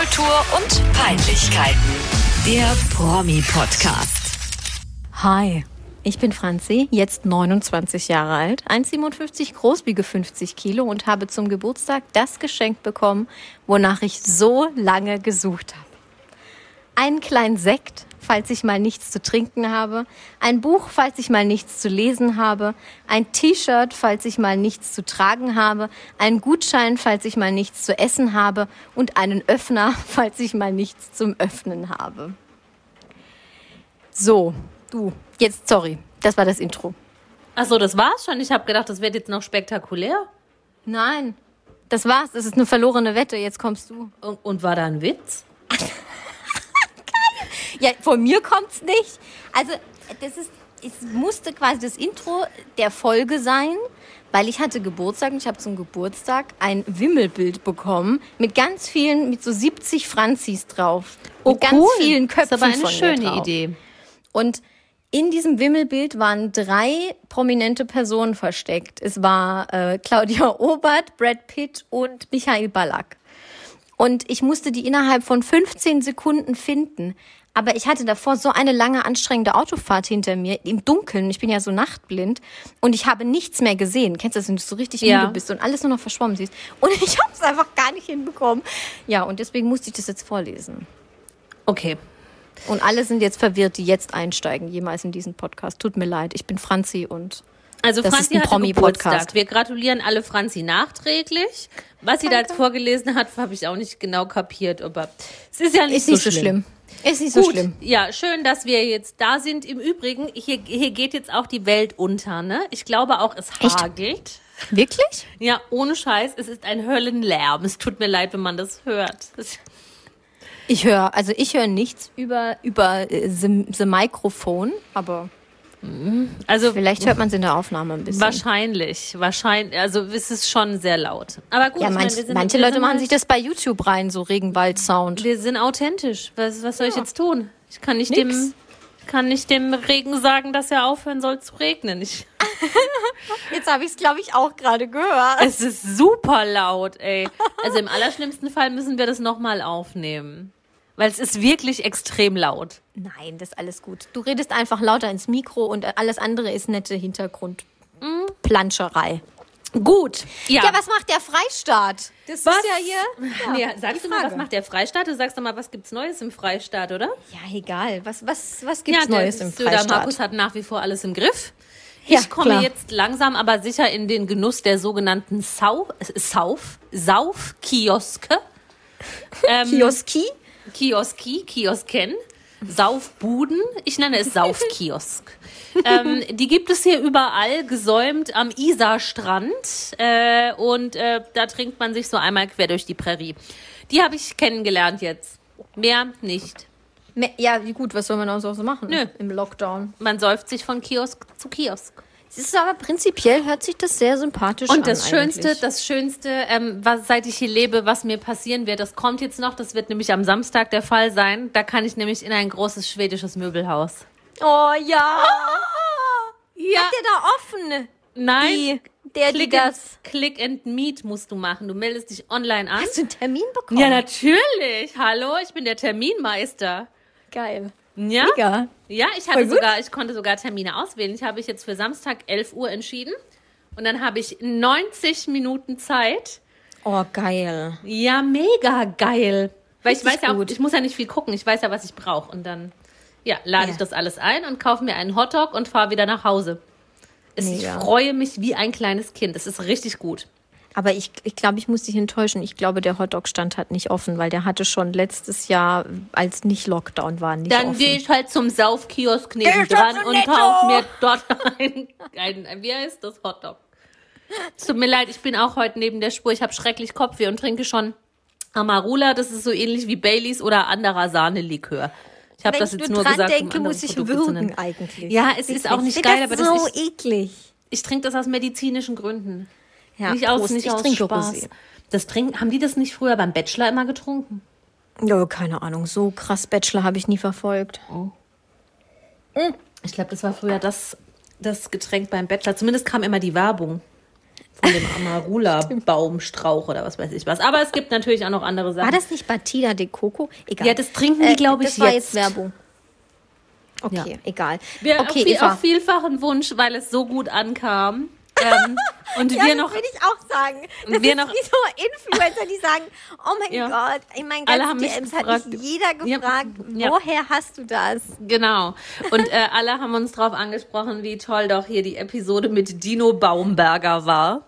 Popkultur und Peinlichkeiten. Der Promi-Podcast. Hi, ich bin Franzi, jetzt 29 Jahre alt, 1,57 groß, wiege 50 Kilo und habe zum Geburtstag das Geschenk bekommen, wonach ich so lange gesucht habe. Einen kleinen Sekt, falls ich mal nichts zu trinken habe, ein Buch, falls ich mal nichts zu lesen habe, ein T-Shirt, falls ich mal nichts zu tragen habe, einen Gutschein, falls ich mal nichts zu essen habe und einen Öffner, falls ich mal nichts zum Öffnen habe. So, du, jetzt sorry, das war das Intro. Achso, das war's schon. Ich habe gedacht, das wird jetzt noch spektakulär. Nein, das war's, das ist eine verlorene Wette, jetzt kommst du. Und, und war da ein Witz? Ja, von mir kommt's nicht. Also, das ist, es musste quasi das Intro der Folge sein, weil ich hatte Geburtstag und ich habe zum Geburtstag ein Wimmelbild bekommen mit ganz vielen, mit so 70 Franzis drauf. Oh, mit ganz cool. vielen Köpfen Das ist aber eine schöne. Idee. Und in diesem Wimmelbild waren drei prominente Personen versteckt. Es war äh, Claudia Obert, Brad Pitt und Michael Ballack. Und ich musste die innerhalb von 15 Sekunden finden. Aber ich hatte davor so eine lange, anstrengende Autofahrt hinter mir, im Dunkeln. Ich bin ja so nachtblind. Und ich habe nichts mehr gesehen. Kennst du das, wenn du so richtig Ja. müde bist und alles nur noch verschwommen siehst? Und ich habe es einfach gar nicht hinbekommen. Ja, und deswegen musste ich das jetzt vorlesen. Okay. Und alle sind jetzt verwirrt, die jetzt einsteigen, jemals in diesen Podcast. Tut mir leid, ich bin Franzi und Also Das ist Franzi ein hatte Promi-Podcast. Wir gratulieren alle Franzi nachträglich. Was sie da jetzt vorgelesen hat, habe ich auch nicht genau kapiert, aber es ist ja nicht, ist nicht so schlimm. Ist nicht so Gut, schlimm. ja, schön, dass wir jetzt da sind. Im Übrigen, hier, hier geht jetzt auch die Welt unter, ne? Ich glaube auch, es Echt? hagelt. Wirklich? Ja, ohne Scheiß, es ist ein Höllenlärm. Es tut mir leid, wenn man das hört. Das, Ich höre, also ich höre nichts über über äh, the, the Mikrofon, aber also vielleicht hört man es in der Aufnahme ein bisschen. wahrscheinlich, wahrscheinlich, also es ist schon sehr laut. Aber gut, Ja, ich meine, manch, sind, manche Leute machen halt- sich das bei YouTube rein, so Regenwald-Sound. Wir sind authentisch. Was, was soll ich Ja. jetzt tun? Ich kann nicht Nix. dem kann nicht dem Regen sagen, dass er aufhören soll zu regnen. Ich, Jetzt habe ich es, glaube ich, auch gerade gehört. es ist super laut, ey. Also im allerschlimmsten Fall müssen wir das nochmal aufnehmen. Weil es ist wirklich extrem laut. Nein, das ist alles gut. Du redest einfach lauter ins Mikro und alles andere ist nette Hintergrundplanscherei. Gut. Ja. Ja, was macht der Freistaat? Das Was? ist ja hier. nee, Ja, sagst du mal, was macht der Freistaat? Du sagst doch mal, was gibt's Neues im Freistaat, oder? Ja, egal. Was, was, was gibt's der Neues im Freistaat? Markus hat nach wie vor alles im Griff. Ja, Ich komme klar. jetzt langsam aber sicher in den Genuss der sogenannten Sau, Sauf, Saufkioske. Ähm, Kioski? Kioski, Kiosken, Saufbuden. Ich nenne es Saufkiosk. ähm, die gibt es hier überall, gesäumt am Isarstrand. Äh, und äh, da trinkt man sich so einmal quer durch die Prärie. Die habe ich kennengelernt jetzt. Mehr nicht. Ja, gut, was soll man auch so machen Nö. im Lockdown? Man säuft sich von Kiosk zu Kiosk. Es ist aber prinzipiell hört sich das sehr sympathisch an. Und das Schönste, eigentlich. das Schönste, ähm, was, seit ich hier lebe, was mir passieren wird, das kommt jetzt noch, das wird nämlich am Samstag der Fall sein. Da kann ich nämlich in ein großes schwedisches Möbelhaus. Oh ja. Ja, Habt ihr da offen? nein. Die, der, Click and, Click and Meet musst du machen. Du meldest dich online an. Hast du einen Termin bekommen? Ja, natürlich. Hallo, ich bin der Terminmeister. Geil. Ja? Mega. Ja, ich hatte sogar, ich konnte sogar Termine auswählen. Ich habe ich jetzt für Samstag 11 Uhr entschieden. Und dann habe ich 90 Minuten Zeit. Oh, geil. Ja, mega geil. Weil ich Richtig weiß ja auch, gut. ich muss ja nicht viel gucken. Ich weiß ja, was ich brauche. Und dann, ja, lade Ja. ich das alles ein und kaufe mir einen Hotdog und fahre wieder nach Hause. Es, ich freue mich wie ein kleines Kind. Es ist richtig gut. Aber ich, ich glaube, ich muss dich enttäuschen. Ich glaube, der Hotdog-Stand hat nicht offen, weil der hatte schon letztes Jahr, als nicht Lockdown war, nicht Dann offen. gehe ich halt zum Saufkiosk ich zu und Netto. kaufe mir dort ein, ein, ein, wie heißt das, Hotdog. Es tut mir leid, ich bin auch heute neben der Spur. Ich habe schrecklich Kopfweh und trinke schon Amarula. Das ist so ähnlich wie Baileys oder anderer Sahnelikör. Ich habe Wenn das ich jetzt nur gesagt, um denke, andere muss ich Produkte würgen eigentlich. Ja, es ist Wirklich. auch nicht Ich geil, find aber das das so ist- eklig. Ich trinke das aus medizinischen Gründen. Ja, nicht aus, Prost. nicht ich aus trinke Spaß. Rosé. Das trinken, haben die das nicht früher beim Bachelor immer getrunken? Ja, keine Ahnung. So krass Bachelor habe ich nie verfolgt. Ich glaube, das war früher das, das Getränk beim Bachelor. Zumindest kam immer die Werbung. Von dem Amarula-Baumstrauch oder was weiß ich was. Aber es gibt natürlich auch noch andere Sachen. War das nicht Batida de Coco? Egal. Ja, das trinken die, glaube ich, Das war jetzt. jetzt Werbung. Okay, Ja. egal. Wir okay, auf, Eva. auf vielfachen Wunsch, weil es so gut ankam. Ähm, und ja, wir das noch will ich auch sagen. Und Das wir ist noch- wie so Influencer, die sagen, oh mein Ja. Gott, in meinen Alle ganzen haben mich DMs hat gefragt. mich jeder gefragt, Ja. woher hast du das? Genau. Und äh, alle haben uns darauf angesprochen, wie toll doch hier die Episode mit Dino Baumberger war.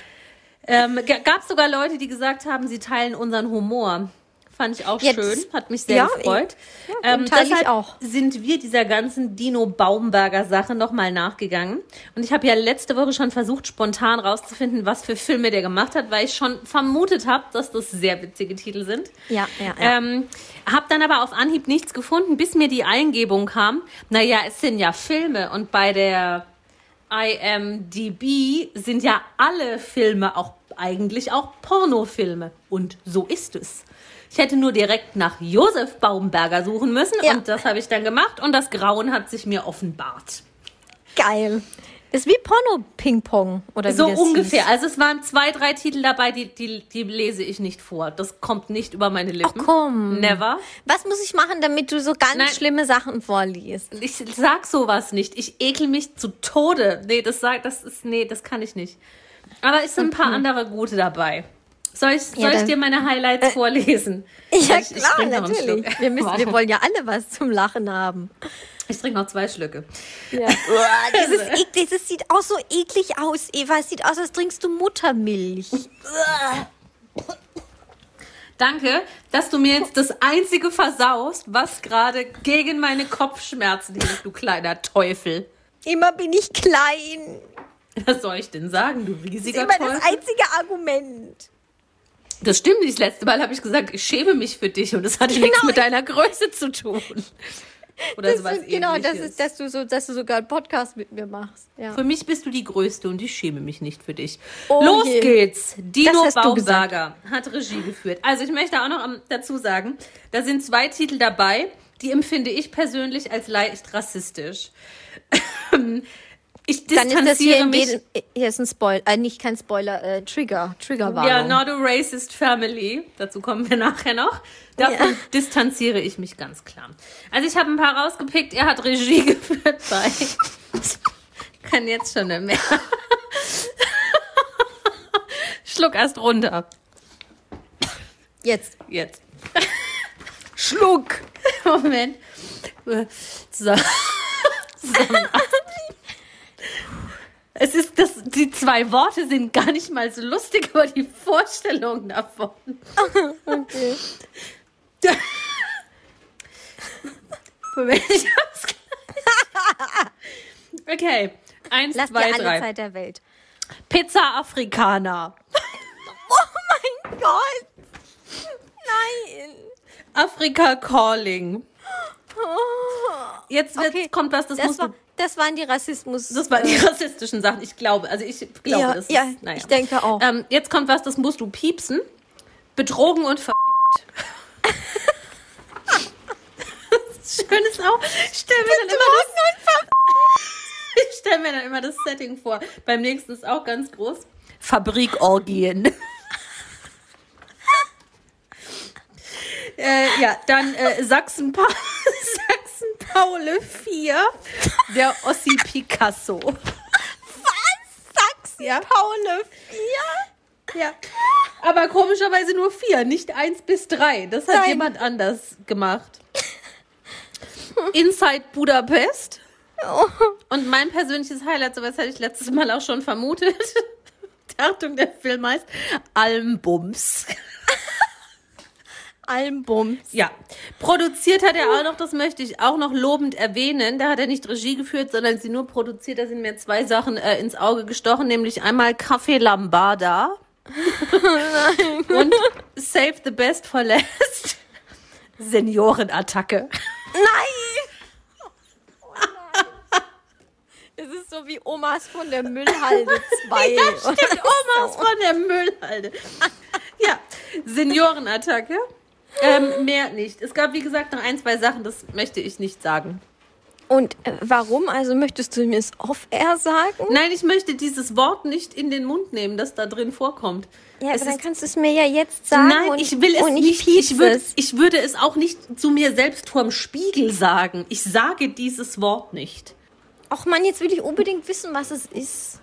ähm, Gab es sogar Leute, die gesagt haben, sie teilen unseren Humor. Fand ich auch Ja, schön, hat mich sehr ja, gefreut. ja, ich deshalb auch. sind wir dieser ganzen Dino Baumberger Sache nochmal nachgegangen. Und ich habe ja letzte Woche schon versucht, spontan rauszufinden, was für Filme der gemacht hat, weil ich schon vermutet habe, dass das sehr witzige Titel sind. Ja, ja, ja. Ähm, hab dann aber auf Anhieb nichts gefunden, bis mir die Eingebung kam. Naja, es sind ja Filme und bei der IMDb sind ja alle Filme auch eigentlich auch Pornofilme. Und so ist es. Ich hätte nur direkt nach Josef Baumberger suchen müssen Ja. und das habe ich dann gemacht und das Grauen hat sich mir offenbart. Geil. Das ist wie Porno-Ping-Pong, oder So ungefähr. Hieß. Also es waren zwei, drei Titel dabei, die, die, die lese ich nicht vor. Das kommt nicht über meine Lippen. komm. Never. Was muss ich machen, damit du so ganz Nein. schlimme Sachen vorliest? Ich sag sowas nicht. Ich ekel mich zu Tode. Nee, das sagt, das ist, nee, das kann ich nicht. Aber es sind ein paar andere gute dabei. Soll ich, soll Ja, ich dir meine Highlights vorlesen? Ja, Ich- ich klar, einen natürlich. Wir, müssen, wir wollen ja alle was zum Lachen haben. Ich trinke noch zwei Schlücke. Ja. das, ist eklig, das sieht auch so eklig aus, Eva. Es sieht aus, als trinkst du Muttermilch. Danke, dass du mir jetzt das einzige versaust, was gerade gegen meine Kopfschmerzen hilft, du kleiner Teufel. Immer bin ich klein. Was soll ich denn sagen, du Das ist riesiger immer Teufel? das einzige Argument. Das stimmt nicht. Das letzte Mal habe ich gesagt, ich schäme mich für dich und das hatte nichts mit deiner Größe zu tun. Oder Das sowas ist, genau, das ist, dass du, so, dass du sogar einen Podcast mit mir machst. Ja. Für mich bist du die Größte und ich schäme mich nicht für dich. Oh Los je. geht's. Dino Baumberger hat Regie geführt. Also ich möchte auch noch am- dazu sagen, da sind zwei Titel dabei, die empfinde ich persönlich als leicht rassistisch. Ich Dann ist hier, distanziere mich. jedem, hier ist ein Spoiler, äh, nicht kein Spoiler, äh, Trigger, Triggerwarnung. Ja, not a racist family. Dazu kommen wir nachher noch. Davon distanziere ich mich ganz klar. Also ich habe ein paar rausgepickt. Er hat Regie geführt bei. Kann jetzt schon nicht mehr. Schluck erst runter. Jetzt. Jetzt. Schluck. Moment. So. so. Es ist das, die zwei Worte sind gar nicht mal so lustig, aber die Vorstellung davon. Okay. Moment, ich hab's gleich. Okay. Eins, Lass zwei, dir alle drei. Zeit der Welt. Pizza Afrikaner. Oh mein Gott. Nein. Afrika Calling. Jetzt wird, Okay. kommt was, das, Das, musst war, du. Das waren die Rassismus. Das waren die rassistischen Sachen. Ich glaube, also ich glaube, Ja, das ja, ist. Naja. ich denke auch. Ähm, jetzt kommt was, das musst du piepsen. Betrogen und verfickt. Schön ist auch. Ich stell mir dann immer das. Ich stelle mir dann immer das Setting vor. Beim nächsten ist auch ganz groß. Fabrikorgien. äh, ja, dann äh, Sachsen, Sachsen Paule 4, der Ossi Picasso. Sachsen, Ja. Paule 4. Ja. Aber komischerweise nur vier, nicht eins bis drei. Das hat Nein. jemand anders gemacht. Inside Budapest. Und mein persönliches Highlight, sowas hatte ich letztes Mal auch schon vermutet. Achtung, der Film heißt Almbums. Almbums. Ja, produziert hat er auch noch, das möchte ich auch noch lobend erwähnen. Da hat er nicht Regie geführt, sondern sie nur produziert. Da sind mir zwei Sachen äh, ins Auge gestochen, nämlich einmal Café Lambada und Save the Best for Last. Seniorenattacke. Nein! Oh nein. Es ist so wie Omas von der Müllhalde 2. Ja, stimmt, Omas von der Müllhalde. Ja, Seniorenattacke. Ähm, mehr nicht. Es gab, wie gesagt, noch ein, zwei Sachen, das möchte ich nicht sagen. Und äh, warum? Also möchtest du mir es off-air sagen? Nein, ich möchte dieses Wort nicht in den Mund nehmen, das da drin vorkommt. Ja, Es aber dann kannst du es mir ja jetzt sagen. Nein, ich will es ich nicht. piepse Ich, würd, ich würde es auch nicht zu mir selbst vorm Spiegel sagen. Ich sage dieses Wort nicht. Ach man, jetzt will ich unbedingt wissen, was es ist.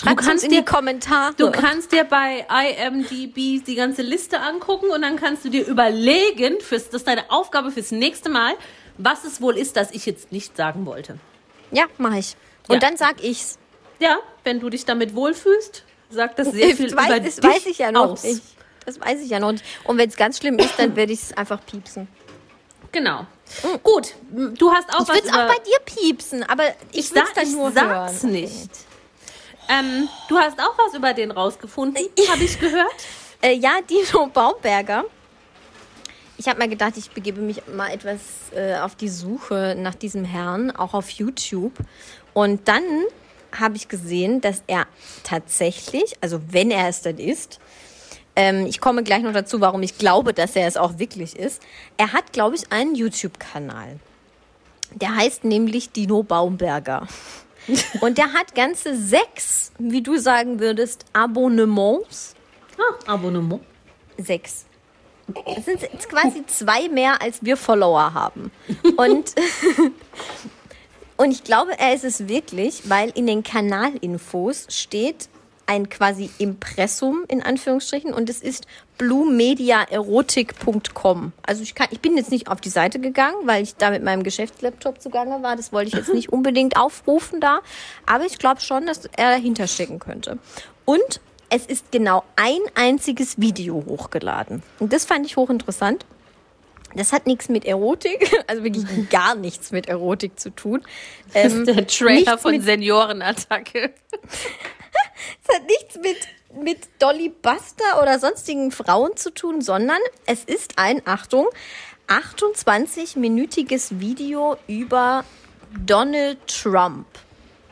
Schreib kannst uns in dir- die Kommentare. Du kannst dir bei IMDb die ganze Liste angucken und dann kannst du dir überlegen, fürs, das ist deine Aufgabe fürs nächste Mal, was es wohl ist, das ich jetzt nicht sagen wollte. ja, mach ich. Und Ja. dann sag ich's. Ja, wenn du dich damit wohlfühlst, sagt das sehr viel das über weiß, das dich weiß ich ja noch aus. nicht. Das weiß ich ja noch nicht. Und wenn es ganz schlimm ist, dann werde ich es einfach piepsen. Genau. Gut, du hast auch Ich was würde es auch bei dir piepsen, aber ich, ich sag, es dann ich nur sag's hören. nicht. Ähm, du hast auch was über den rausgefunden, habe ich gehört. Äh, ja, Dino Baumberger. Ich habe mal gedacht, ich begebe mich mal etwas äh, auf die Suche nach diesem Herrn, auch auf YouTube. Und dann habe ich gesehen, dass er tatsächlich, also wenn er es dann ist, ähm, ich komme gleich noch dazu, warum ich glaube, dass er es auch wirklich ist. Er hat, glaube ich, einen YouTube-Kanal. Der heißt nämlich Dino Baumberger. Und der hat ganze sechs, wie du sagen würdest, Abonnements. Ah, Abonnement. Sechs. Es sind jetzt quasi zwei mehr, als wir Follower haben. Und, und ich glaube, er ist es wirklich, weil in den Kanalinfos steht ein quasi Impressum in Anführungsstrichen und es ist bluemediaerotik.com. Also ich, kann, ich bin jetzt nicht auf die Seite gegangen, weil ich da mit meinem Geschäftslaptop zugange war. Das wollte ich jetzt nicht unbedingt aufrufen da. Aber ich glaube schon, dass er dahinter stecken könnte. Und es ist genau ein einziges Video hochgeladen. Und das fand ich hochinteressant. Das hat nichts mit Erotik, also wirklich gar nichts mit Erotik zu tun. Das Ähm, ist der Trailer nichts von Seniorenattacke. Es hat nichts mit, mit Dolly Buster oder sonstigen Frauen zu tun, sondern es ist ein, Achtung, 28-minütiges Video über Donald Trump.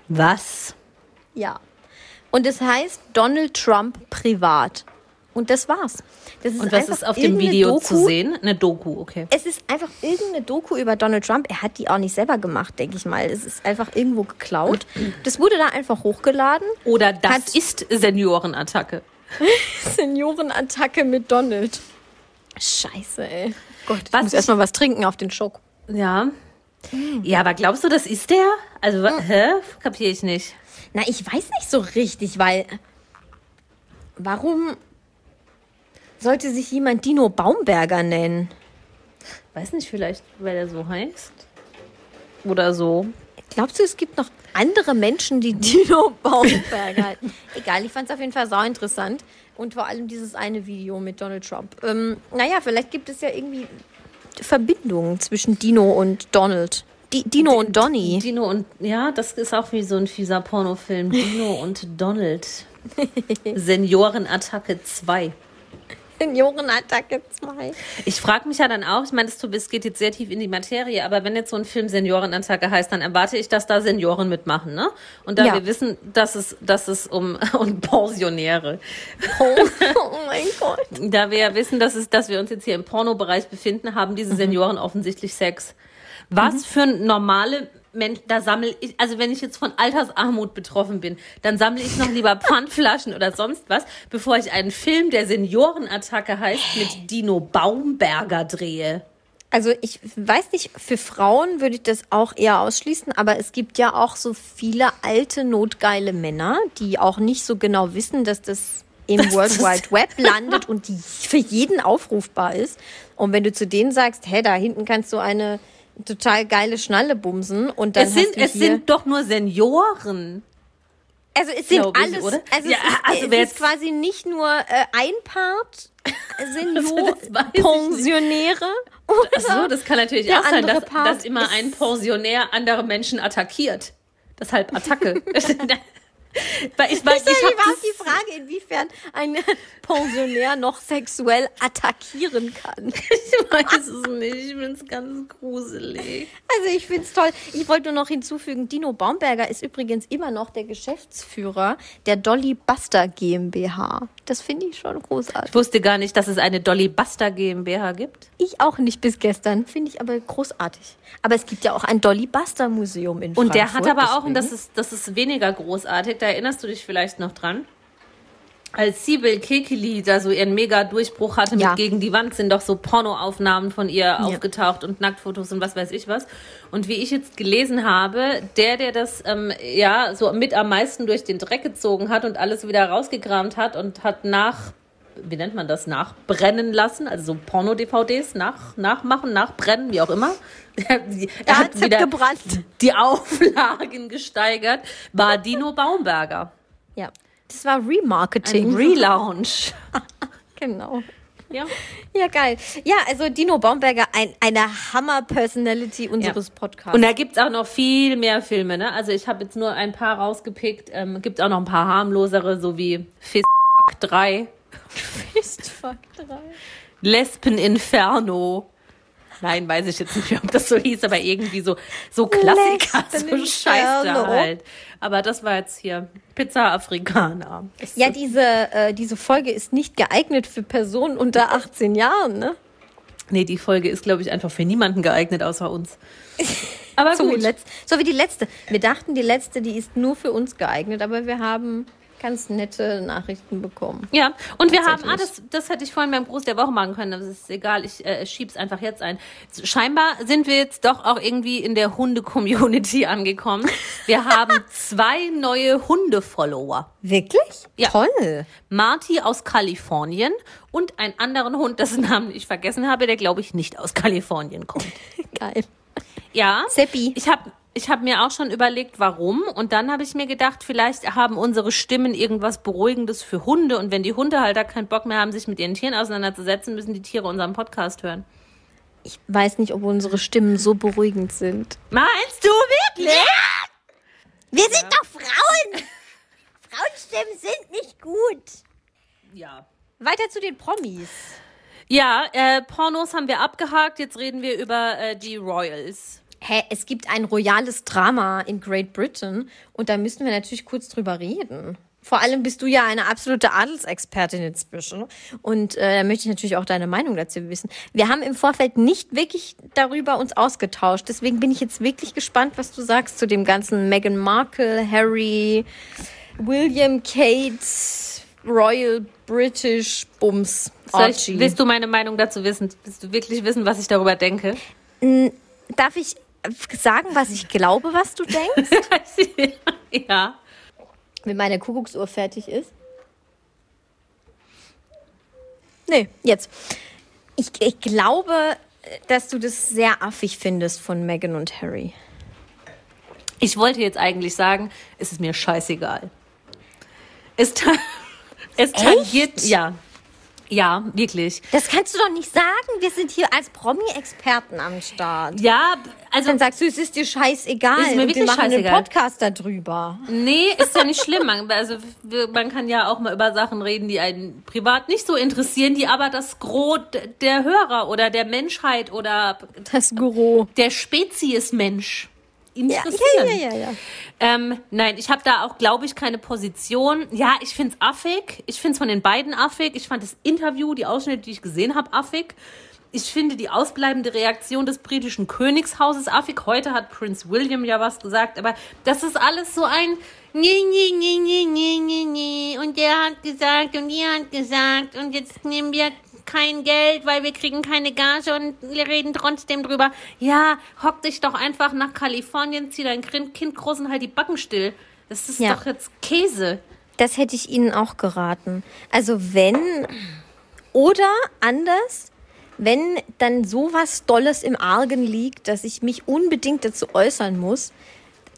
Was? Ja. Und es heißt Donald Trump privat. Und das war's. Das ist Und was ist auf dem Video Doku. zu sehen? Eine Doku, okay. Es ist einfach irgendeine Doku über Donald Trump. Er hat die auch nicht selber gemacht, denke ich mal. Es ist einfach irgendwo geklaut. Das wurde da einfach hochgeladen. Oder das Hat- ist Seniorenattacke. Seniorenattacke mit Donald. Scheiße, ey. Gott, ich Was muss erstmal was trinken auf den Schock. Ja. Ja, aber glaubst du, das ist der? Also, wa- hä? Kapier ich nicht. Na, ich weiß nicht so richtig, weil. Warum sollte sich jemand Dino Baumberger nennen? Weiß nicht, vielleicht, weil er so heißt. Oder so. Glaubst du, es gibt noch andere Menschen, die Dino Baumberger halten? Egal, ich fand es auf jeden Fall sau interessant. Und vor allem dieses eine Video mit Donald Trump. Ähm, naja, vielleicht gibt es ja irgendwie Verbindungen zwischen Dino und Donald. Di Dino und Donny. Dino und, ja, das ist auch wie so ein fieser Pornofilm. Dino und Donald. Seniorenattacke 2. Seniorenattacke 2. Ich frage mich ja dann auch, ich meine, es es geht jetzt sehr tief in die Materie, aber wenn jetzt so ein Film Seniorenattacke heißt, dann erwarte ich, dass da Senioren mitmachen, ne? Und da Ja. wir wissen, dass es, dass es um, um Pensionäre, Oh, oh mein Gott. da wir ja wissen, dass es, dass wir uns jetzt hier im Pornobereich befinden, haben diese Senioren offensichtlich Sex. Was für normale Menschen, da sammle ich, also wenn ich jetzt von Altersarmut betroffen bin, dann sammle ich noch lieber Pfandflaschen oder sonst was, bevor ich einen Film, der Seniorenattacke heißt, mit Dino Baumberger drehe. Also ich weiß nicht, für Frauen würde ich das auch eher ausschließen, aber es gibt ja auch so viele alte, notgeile Männer, die auch nicht so genau wissen, dass das im World das- Wide Web landet und die für jeden aufrufbar ist. Und wenn du zu denen sagst, hey, da hinten kannst du eine total geile Schnalle bumsen und dann Es sind, es sind doch nur Senioren. also es sind glaub ich, alles, oder? also Ja, es ist, also es ist quasi nicht nur äh, ein Part Senior, weiß ich nicht. Pensionäre Ach so, das kann natürlich auch sein, dass, dass immer ein Pensionär andere Menschen attackiert. Deshalb Attacke. Weil ich, weil Ich ich die Frage, inwiefern ein Pensionär noch sexuell attackieren kann. Ich weiß es nicht. Ich finde es ganz gruselig. Also ich finde es toll. Ich wollte nur noch hinzufügen, Dino Baumberger ist übrigens immer noch der Geschäftsführer der Dolly Buster GmbH. Das finde ich schon großartig. Ich wusste gar nicht, dass es eine Dolly Buster GmbH gibt. Ich auch nicht bis gestern, finde ich aber großartig. Aber es gibt ja auch ein Dolly Buster Museum in Und Frankfurt. der hat aber auch, und das ist, das ist weniger großartig, da erinnerst du dich vielleicht noch dran, als Sibyl Kekili da so ihren Mega-Durchbruch hatte mit Ja. Gegen die Wand, sind doch so Pornoaufnahmen von ihr aufgetaucht und Nacktfotos und was weiß ich was. Und wie ich jetzt gelesen habe, der, der das ähm, ja so mit am meisten durch den Dreck gezogen hat und alles wieder rausgekramt hat und hat nach, wie nennt man das, nachbrennen lassen, also so Porno-DVDs nach, nachmachen, nachbrennen, wie auch immer. er Da hat's gebrannt. die Auflagen gesteigert, war Dino Baumberger. Ja. Das war Ein Remarketing. Relaunch. genau. Ja. Ja, geil. Ja, also Dino Baumberger, ein, eine Hammer-Personality unseres Podcasts. Und da gibt's auch noch viel mehr Filme, ne? Also ich habe jetzt nur ein paar rausgepickt. Ähm, gibt auch noch ein paar harmlosere, so wie Fist 3, Fistfuck 3. Lesben Inferno. Nein, weiß ich jetzt nicht mehr, ob das so hieß, aber irgendwie so, so Klassiker, Lesben so Scheiße halt. Aber das war jetzt hier Pizza Afrikaner. Das Ja, diese, äh, diese Folge ist nicht geeignet für Personen unter 18 Jahren, ne? Nee, die Folge ist, glaube ich, einfach für niemanden geeignet, außer uns. Aber So wie, gut. letz, so wie die letzte. Wir dachten, die letzte, die ist nur für uns geeignet, aber wir haben ganz nette Nachrichten bekommen. Ja, und wir haben, ah, das, das hätte ich vorhin beim Gruß der Woche machen können, aber das ist egal, ich äh, schieb's einfach jetzt ein. Scheinbar sind wir jetzt doch auch irgendwie in der Hunde-Community angekommen. Wir haben zwei neue Hunde-Follower. Wirklich? Ja. Toll. Marty aus Kalifornien und einen anderen Hund, dessen Namen ich vergessen habe, der glaube ich nicht aus Kalifornien kommt. Geil. Ja. Seppi. Ich habe ich hab mir auch schon überlegt, warum. Und dann habe ich mir gedacht, vielleicht haben unsere Stimmen irgendwas Beruhigendes für Hunde. Und wenn die Hundehalter keinen Bock mehr haben, sich mit ihren Tieren auseinanderzusetzen, müssen die Tiere unseren Podcast hören. Ich weiß nicht, ob unsere Stimmen so beruhigend sind. Meinst du wirklich? Wir sind doch Frauen. Frauenstimmen sind nicht gut. Ja. Weiter zu den Promis. Ja, äh, Pornos haben wir abgehakt. Jetzt reden wir über äh, die Royals. Hä, es gibt ein royales Drama in Great Britain und da müssen wir natürlich kurz drüber reden. Vor allem bist du ja eine absolute Adelsexpertin inzwischen und äh, da möchte ich natürlich auch deine Meinung dazu wissen. Wir haben im Vorfeld nicht wirklich darüber uns ausgetauscht, deswegen bin ich jetzt wirklich gespannt, was du sagst zu dem ganzen Meghan Markle, Harry, William, Kate, Royal British Bums. Ich, willst du meine Meinung dazu wissen? Willst du wirklich wissen, was ich darüber denke? Darf ich sagen, was ich glaube, was du denkst? ja. wenn meine Kuckucksuhr fertig ist. Nee, jetzt. Ich, ich glaube, dass du das sehr affig findest von Meghan und Harry. Ich wollte jetzt eigentlich sagen, es ist mir scheißegal. Es, ta es tangiert, ja. Ja, wirklich. Das kannst du doch nicht sagen. Wir sind hier als Promi-Experten am Start. Ja, also, Dann sagst du, es ist dir scheißegal. Ist mir wirklich wir machen einen scheißegal. Podcast darüber. nee, ist ja nicht schlimm. Man, also, man kann ja auch mal über Sachen reden, die einen privat nicht so interessieren, die aber das Gros der Hörer oder der Menschheit oder Das Guru. der Spezies Mensch interessieren. ja, ja, ja. ja. Ähm, nein, ich habe da auch, glaube ich, keine Position. Ja, ich find's affig. Ich find's von den beiden affig. Ich fand das Interview, die Ausschnitte, die ich gesehen habe, affig. Ich finde die ausbleibende Reaktion des britischen Königshauses affig. Heute hat Prince William ja was gesagt, aber das ist alles so ein Nee, nee, nee, nee, nee, nee, nee. Und der hat gesagt und die hat gesagt und jetzt nehmen wir kein Geld, weil wir kriegen keine Gage und wir reden trotzdem drüber. Ja, hock dich doch einfach nach Kalifornien, zieh dein Kind groß und halt die Backen still. Das ist Ja. doch jetzt Käse. Das hätte ich Ihnen auch geraten. Also wenn oder anders, wenn dann sowas Dolles im Argen liegt, dass ich mich unbedingt dazu äußern muss,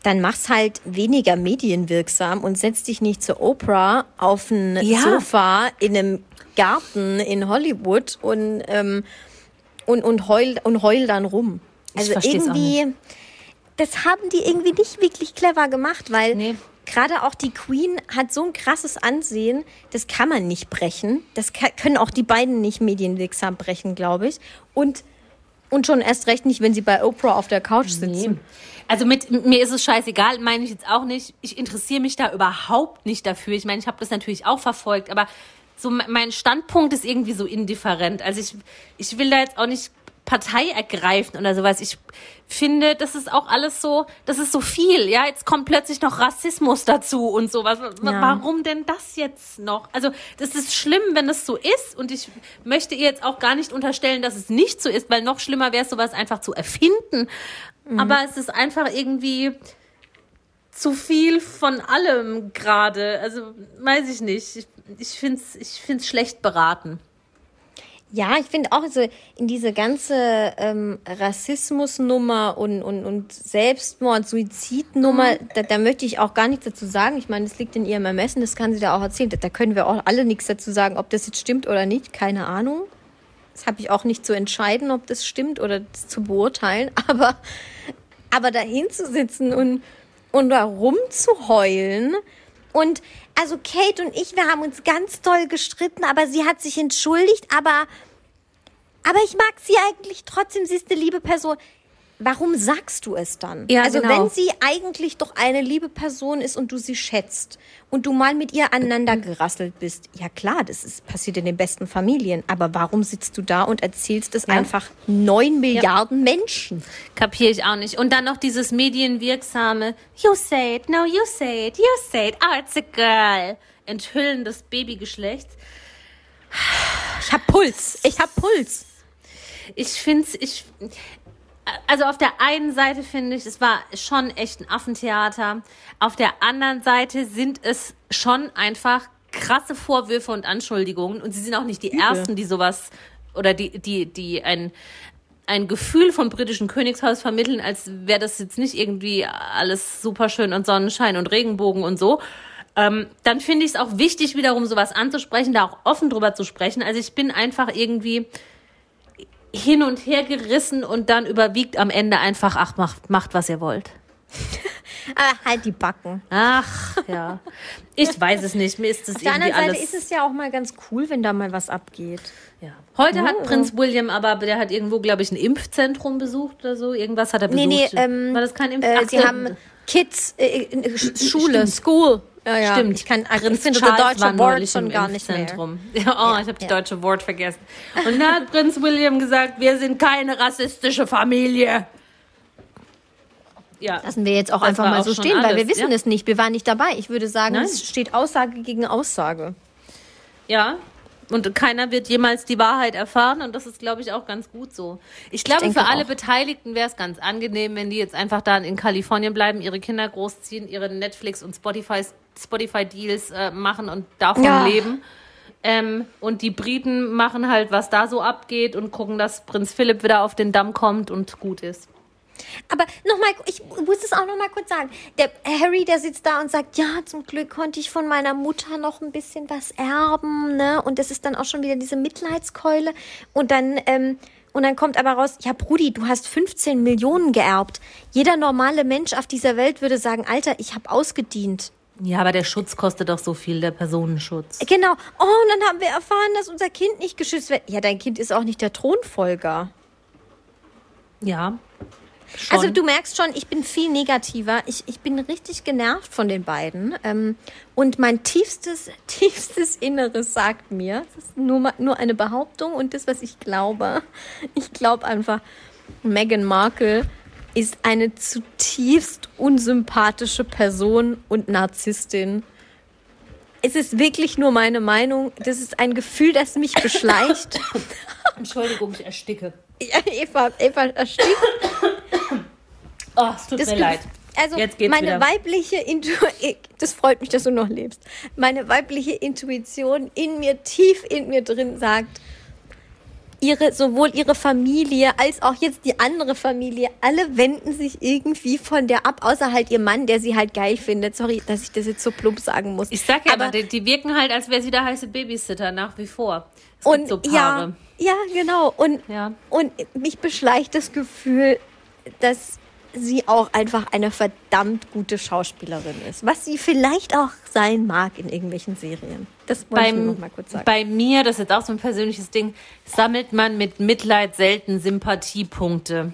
dann mach's halt weniger medienwirksam und setz dich nicht zu Oprah auf ein Ja. Sofa in einem Garten in Hollywood und, ähm, und, und, heul, und heul dann rum. Also irgendwie, das haben die irgendwie nicht wirklich clever gemacht, weil Nee. gerade auch die Queen hat so ein krasses Ansehen, das kann man nicht brechen. Das können auch die beiden nicht medienwirksam brechen, glaube ich. Und, und schon erst recht nicht, wenn sie bei Oprah auf der Couch sitzen. Also mit mir ist es scheißegal, meine ich jetzt auch nicht. Ich interessiere mich da überhaupt nicht dafür. Ich meine, ich habe das natürlich auch verfolgt, aber so me- mein Standpunkt ist irgendwie so indifferent. Also ich, ich will da jetzt auch nicht Partei ergreifen oder sowas. Ich finde, das ist auch alles so, das ist so viel. Ja, jetzt kommt plötzlich noch Rassismus dazu und sowas. Ja. Warum denn das jetzt noch? Also, das ist schlimm, wenn es so ist. Und ich möchte ihr jetzt auch gar nicht unterstellen, dass es nicht so ist, weil noch schlimmer wäre es, sowas einfach zu erfinden. Mhm. Aber es ist einfach irgendwie zu viel von allem gerade. Also, weiß ich nicht. Ich, ich finde es ich find's schlecht beraten. Ja, ich finde auch so in diese ganze ähm, Rassismusnummer und, und, und Selbstmord, Suizidnummer, mhm. da, da möchte ich auch gar nichts dazu sagen. Ich meine, das liegt in ihrem Ermessen, das kann sie da auch erzählen. Da, da können wir auch alle nichts dazu sagen, ob das jetzt stimmt oder nicht, keine Ahnung. Das habe ich auch nicht zu entscheiden, ob das stimmt oder das zu beurteilen. Aber, aber da hinzusitzen und, und da rumzuheulen. Und also Kate und ich, wir haben uns ganz toll gestritten, aber sie hat sich entschuldigt, aber, aber ich mag sie eigentlich trotzdem, sie ist eine liebe Person warum sagst du es dann? Ja, also genau. wenn sie eigentlich doch eine liebe Person ist und du sie schätzt und du mal mit ihr aneinander gerasselt bist, ja klar, das ist passiert in den besten Familien, aber warum sitzt du da und erzählst es ja. einfach neun Milliarden ja. Menschen? Kapiere ich auch nicht. Und dann noch dieses medienwirksame You say it, no you say it, you say it, oh it's a girl. Enthüllen des Babygeschlechts. Ich hab Puls, ich hab Puls. Ich find's, ich, also auf der einen Seite finde ich, es war schon echt ein Affentheater. Auf der anderen Seite sind es schon einfach krasse Vorwürfe und Anschuldigungen. Und sie sind auch nicht die Übel. ersten, die sowas oder die, die, die ein, ein Gefühl vom britischen Königshaus vermitteln, als wäre das jetzt nicht irgendwie alles super schön und Sonnenschein und Regenbogen und so. Ähm, dann finde ich es auch wichtig, wiederum sowas anzusprechen, da auch offen drüber zu sprechen. Also ich bin einfach irgendwie, hin und her gerissen und dann überwiegt am Ende einfach, ach, macht, macht was ihr wollt. Aber halt die Backen. Ach, ja. Ich weiß es nicht. Mir ist das Auf der anderen Seite ist es ja auch mal ganz cool, wenn da mal was abgeht. Ja. Heute oh. hat Prinz William aber, der hat irgendwo, glaube ich, ein Impfzentrum besucht oder so. Irgendwas hat er besucht. Nee, nee, ähm, War das kein Impfzentrum? Äh, sie haben Kids, äh, äh Schule, Stimmt. School. Ja, ja. Stimmt. Ich kann ach, ich finde das deutsche Wort schon gar nicht mehr. Ja, oh, ja, ich habe das deutsche Wort vergessen. Und da hat Prinz William gesagt, wir sind keine rassistische Familie. Ja. Lassen wir jetzt auch das einfach mal so stehen, alles, weil wir wissen es nicht. Wir waren nicht dabei. Ich würde sagen, Nein. es steht Aussage gegen Aussage. Ja, und keiner wird jemals die Wahrheit erfahren und das ist, glaube ich, auch ganz gut so. Ich glaube, ich für alle auch. Beteiligten wäre es ganz angenehm, wenn die jetzt einfach dann in Kalifornien bleiben, ihre Kinder großziehen, ihre Netflix- und Spotify-Deals Spotify äh, machen und davon ja. leben. Ähm, und die Briten machen halt, was da so abgeht und gucken, dass Prinz Philipp wieder auf den Damm kommt und gut ist. Aber nochmal, ich muss es auch nochmal kurz sagen. Der Harry, der sitzt da und sagt, ja, zum Glück konnte ich von meiner Mutter noch ein bisschen was erben, ne? Und das ist dann auch schon wieder diese Mitleidskeule. Und dann, ähm, und dann kommt aber raus, ja, Brudi, du hast 15 Millionen geerbt. Jeder normale Mensch auf dieser Welt würde sagen, Alter, ich habe ausgedient. Ja, aber der Schutz kostet doch so viel, der Personenschutz. Genau. Oh, und dann haben wir erfahren, dass unser Kind nicht geschützt wird. Ja, dein Kind ist auch nicht der Thronfolger. Ja, Schon. Also du merkst schon, ich bin viel negativer. Ich, ich bin richtig genervt von den beiden. Ähm, und mein tiefstes, tiefstes Inneres sagt mir, das ist nur, nur eine Behauptung und das, was ich glaube. Ich glaube einfach, Meghan Markle ist eine zutiefst unsympathische Person und Narzisstin. Es ist wirklich nur meine Meinung. Das ist ein Gefühl, das mich beschleicht. Entschuldigung, ich ersticke. Ja, Eva, Eva erstickt. Oh, es tut das mir leid. Also meine wieder. weibliche Intuition, das freut mich, dass du noch lebst. Meine weibliche Intuition in mir, tief in mir drin sagt, ihre, sowohl ihre Familie als auch jetzt die andere Familie, alle wenden sich irgendwie von der ab, außer halt ihr Mann, der sie halt geil findet. Sorry, dass ich das jetzt so plump sagen muss. Ich sag ja, aber die, die wirken halt, als wäre sie der heiße Babysitter nach wie vor. Es und so ja, ja, genau. Und, ja. und mich beschleicht das Gefühl, dass sie auch einfach eine verdammt gute Schauspielerin ist. Was sie vielleicht auch sein mag in irgendwelchen Serien. Das wollte Beim, ich noch mal kurz sagen. Bei mir, das ist jetzt auch so ein persönliches Ding, sammelt man mit Mitleid selten Sympathiepunkte.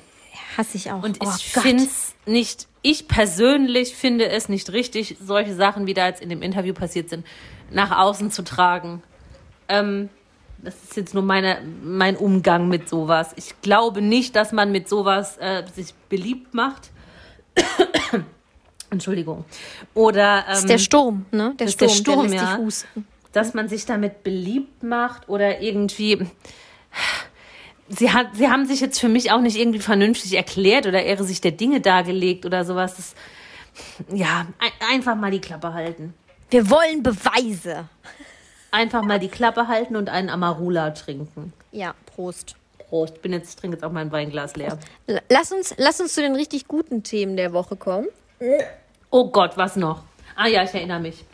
Hasse ich auch. Und oh, ich finde es nicht, ich persönlich finde es nicht richtig, solche Sachen, wie da jetzt in dem Interview passiert sind, nach außen zu tragen. Ähm, Das ist jetzt nur meine, mein Umgang mit sowas. Ich glaube nicht, dass man mit sowas äh, sich beliebt macht. Entschuldigung. Oder ähm, Das ist der Sturm, ne? Der Sturm, der Sturm, lässt ja. dass man sich damit beliebt macht oder irgendwie. Sie, hat, sie haben sich jetzt für mich auch nicht irgendwie vernünftig erklärt oder ihre Sicht der Dinge dargelegt oder sowas. Das, ja, ein, einfach mal die Klappe halten. Wir wollen Beweise. Einfach mal die Klappe halten und einen Amarula trinken. Ja, Prost. Prost, bin jetzt, trinke jetzt auch mein Weinglas leer. Lass uns, lass uns zu den richtig guten Themen der Woche kommen. Oh Gott, was noch? Ah ja, ich erinnere mich.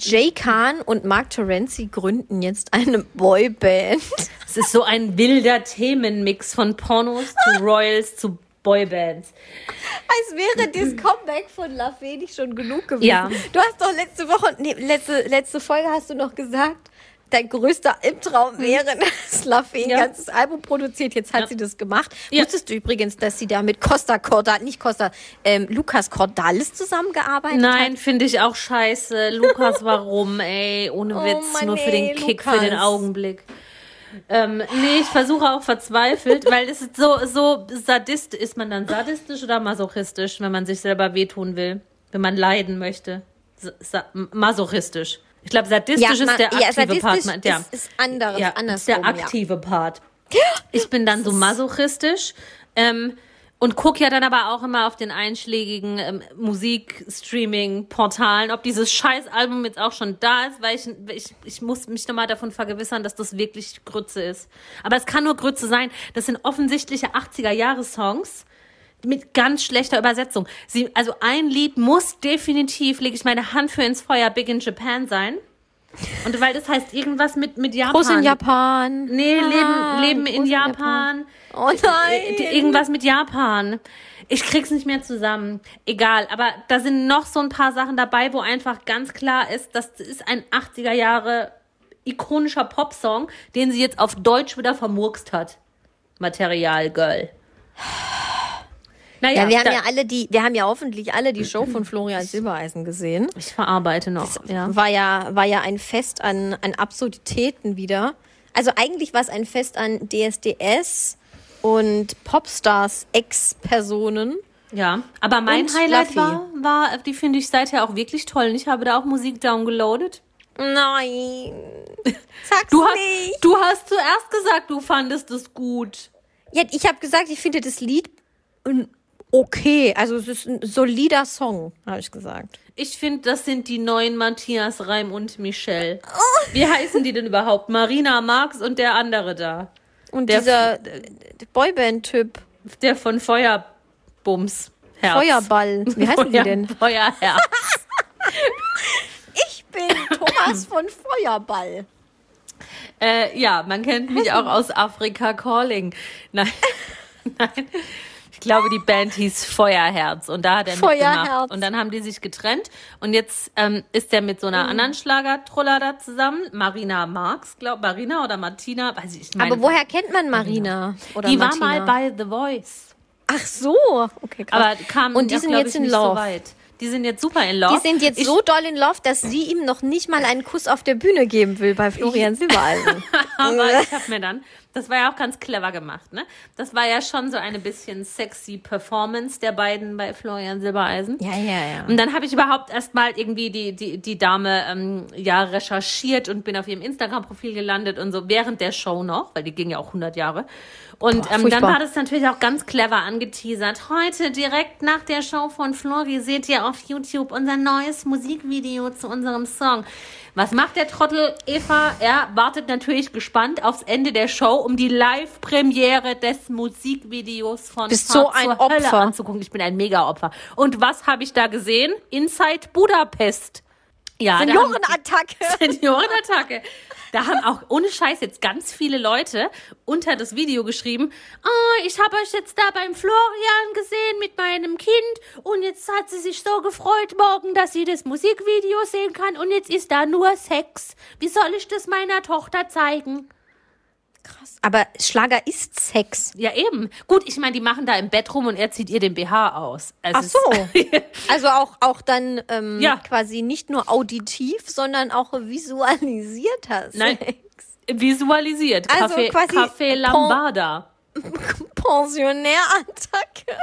Jay Kahn und Mark Terenzi gründen jetzt eine Boyband. Es ist so ein wilder Themenmix von Pornos zu Royals zu Boybands. Als wäre das Comeback von La Fee nicht schon genug gewesen. Ja. Du hast doch letzte Woche, nee, letzte, letzte Folge hast du noch gesagt, dein größter Albtraum wäre, dass La Fee ein Mhm. Ja. ganzes Album produziert. Jetzt hat Ja. sie das gemacht. Ja. Wusstest du übrigens, dass sie da mit Costa Cordalis, nicht Costa, ähm, Lukas Cordalis zusammengearbeitet hat? Nein, finde ich auch scheiße. Lukas, warum, ey? Ohne Oh Witz, Mann, nur für ey, den Kick, Lukas. für den Augenblick. Ähm, nee, ich versuche auch verzweifelt, weil es ist so, so sadist. Ist man dann sadistisch oder masochistisch, wenn man sich selber wehtun will? Wenn man leiden möchte? Sa masochistisch. Ich glaube, sadistisch ist der aktive ja, sadistisch Part. man- Ja. ist, ist anderes, ja, ist der aktive Part. Ich bin dann so masochistisch ähm, und gucke ja dann aber auch immer auf den einschlägigen ähm, Musik-Streaming-Portalen, ob dieses Scheißalbum jetzt auch schon da ist, weil ich, ich, ich muss mich nochmal davon vergewissern, dass das wirklich Grütze ist. Aber es kann nur Grütze sein. Das sind offensichtliche 80er-Jahre-Songs mit ganz schlechter Übersetzung. Sie, also ein Lied muss definitiv, lege ich meine Hand für ins Feuer, Big in Japan sein. Und weil das heißt irgendwas mit, mit Ja. Japan. Groß in Japan. Nee, Ah, Leben, Leben in Japan. Oh nein. Äh, Irgendwas mit Japan. Ich krieg's nicht mehr zusammen. Egal, aber da sind noch so ein paar Sachen dabei, wo einfach ganz klar ist, das ist ein 80er Jahre ikonischer Popsong, den sie jetzt auf Deutsch wieder vermurkst hat. Material Girl. Naja, Ja, wir haben ja alle die, wir haben ja hoffentlich alle die Show von Florian Silbereisen gesehen. ich verarbeite noch. Ja. War ja, war ja ein Fest an, an Absurditäten wieder. Also eigentlich war es ein Fest an DSDS und Popstars Ex-Personen. ja, aber mein Highlight war, war, die finde ich seither auch wirklich toll. Und ich habe da auch Musik downgeloadet. Nein. Sag's Du hast, nicht. du hast zuerst gesagt, du fandest es gut. Ja, ich habe gesagt, ich finde das Lied okay. Also es ist ein solider Song, habe ich gesagt. Ich finde, das sind die neuen Matthias Reim und Michelle. Wie heißen die denn überhaupt? Marina Marx und der andere da. Und Der dieser äh, Boyband-Typ, Der von Feuerbums. Herz. Feuerball, wie heißen die Feuer, denn? Feuerherz. Ich bin Thomas von Feuerball. äh, ja, man kennt mich auch aus Afrika Calling. Nein, nein. Ich glaube, die Band hieß Feuerherz und da hat er Feuerherz. mitgemacht. Und dann haben die sich getrennt und jetzt ähm, ist er mit so Mhm. einer anderen Schlagertruller da zusammen. Marina Marx, glaube Marina oder Martina, weiß ich. ich meine, Aber woher kennt man Marina? Oder Die Martina? war mal bei The Voice. Ach so, okay, krass. Aber kam Und die sind jetzt in nicht Love. so weit. Die sind jetzt super in Love. Die sind jetzt ich, so doll in Love, dass sie ihm noch nicht mal einen Kuss auf der Bühne geben will bei Florian Silbereisen. Aber ich habe mir dann, das war ja auch ganz clever gemacht, ne? Das war ja schon so eine bisschen sexy Performance der beiden bei Florian Silbereisen. ja, ja, ja. Und dann habe ich überhaupt erst mal irgendwie die, die, die Dame ähm, ja recherchiert und bin auf ihrem Instagram-Profil gelandet und so während der Show noch, weil die ging ja auch 100 Jahre. Und Boah, ähm, dann war das natürlich auch ganz clever angeteasert. Heute direkt nach der Show von Flori seht ihr auf YouTube unser neues Musikvideo zu unserem Song. Was macht der Trottel Eva? Er wartet natürlich gespannt aufs Ende der Show, um die Live-Premiere des Musikvideos von Bist Fahrt so ein zur Hölle Opfer. anzugucken. Ich bin ein Mega-Opfer. Und was habe ich da gesehen? Inside Budapest. Ja, Seniorenattacke. Seniorenattacke. Da haben auch ohne Scheiß jetzt ganz viele Leute unter das Video geschrieben, oh, ich habe euch jetzt da beim Florian gesehen mit meinem Kind und jetzt hat sie sich so gefreut morgen, dass sie das Musikvideo sehen kann und jetzt ist da nur Sex. Wie soll ich das meiner Tochter zeigen? Krass. Aber Schlager ist Sex. Ja, eben. Gut, ich meine, die machen da im Bett rum und er zieht ihr den BH aus. Es Ach so. Also auch, auch dann ähm, Ja. quasi nicht nur auditiv, sondern auch visualisierter Nein. Sex. visualisiert. Also Café, quasi Café Lambada. Pensionärattacke.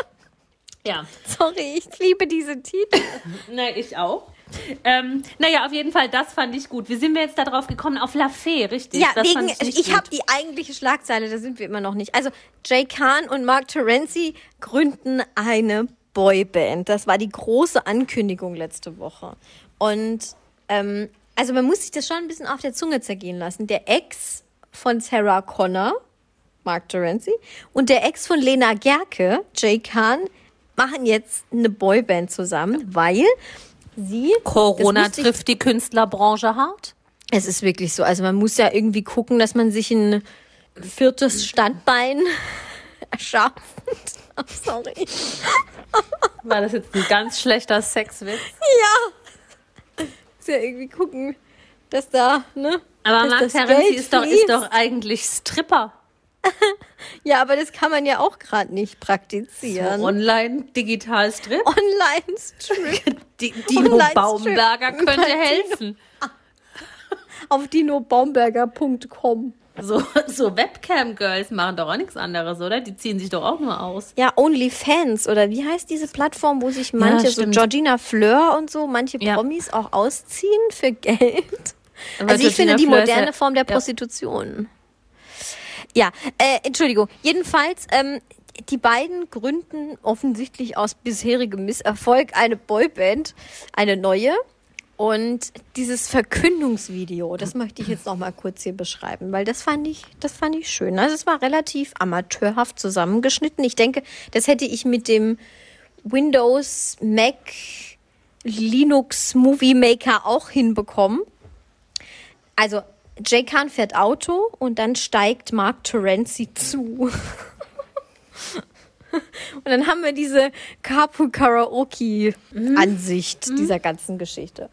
Ja, Sorry, ich liebe diese Titel. na, ich auch. Ähm, naja, auf jeden Fall, das fand ich gut. Wie sind wir jetzt darauf gekommen? Auf La Fee, richtig? Ja, das wegen, ich gut. habe die eigentliche Schlagzeile, da sind wir immer noch nicht. Also, Jay Khan und Mark Terenzi gründen eine Boyband. Das war die große Ankündigung letzte Woche. Und, ähm, also man muss sich das schon ein bisschen auf der Zunge zergehen lassen. Der Ex von Sarah Connor, Mark Terenzi, und der Ex von Lena Gerke, Jay Khan, machen jetzt eine Boyband zusammen, weil sie... Corona trifft die Künstlerbranche hart. es ist wirklich so. Also man muss ja irgendwie gucken, dass man sich ein viertes Standbein erschafft. Oh, sorry. War das jetzt ein ganz schlechter Sexwitz? Muss ja irgendwie gucken, dass da, ne? Aber das Terenzi ist doch, ist doch eigentlich Stripper. Ja, aber das kann man ja auch gerade nicht So praktizieren. online digital Strip. Online-Strip Die, Dino Online-Strip. Baumberger könnte Dino- helfen. auf dinobaumberger.com. So, so Webcam-Girls machen doch auch nichts anderes, oder? Die ziehen sich doch auch nur aus. Ja, OnlyFans oder wie heißt diese Plattform, wo sich manche, so stimmt. Georgina Fleur und so, manche Ja. Promis auch ausziehen für Geld? Aber Also ich finde Georgina die moderne ja- Form der ja. Prostitution. Ja, äh, Entschuldigung. Jedenfalls, ähm, die beiden gründen offensichtlich aus bisherigem Misserfolg eine Boyband, eine neue. Und dieses Verkündungsvideo, das möchte ich jetzt noch mal kurz hier beschreiben, weil das fand ich, das fand ich schön. Also es war relativ amateurhaft zusammengeschnitten. Ich denke, das hätte ich mit dem Windows, Mac, Linux Movie Maker auch hinbekommen. Also, Jay Khan fährt Auto und dann steigt Mark Terenzi zu. und dann haben wir diese Kapu-Karaoke-Ansicht dieser ganzen Geschichte.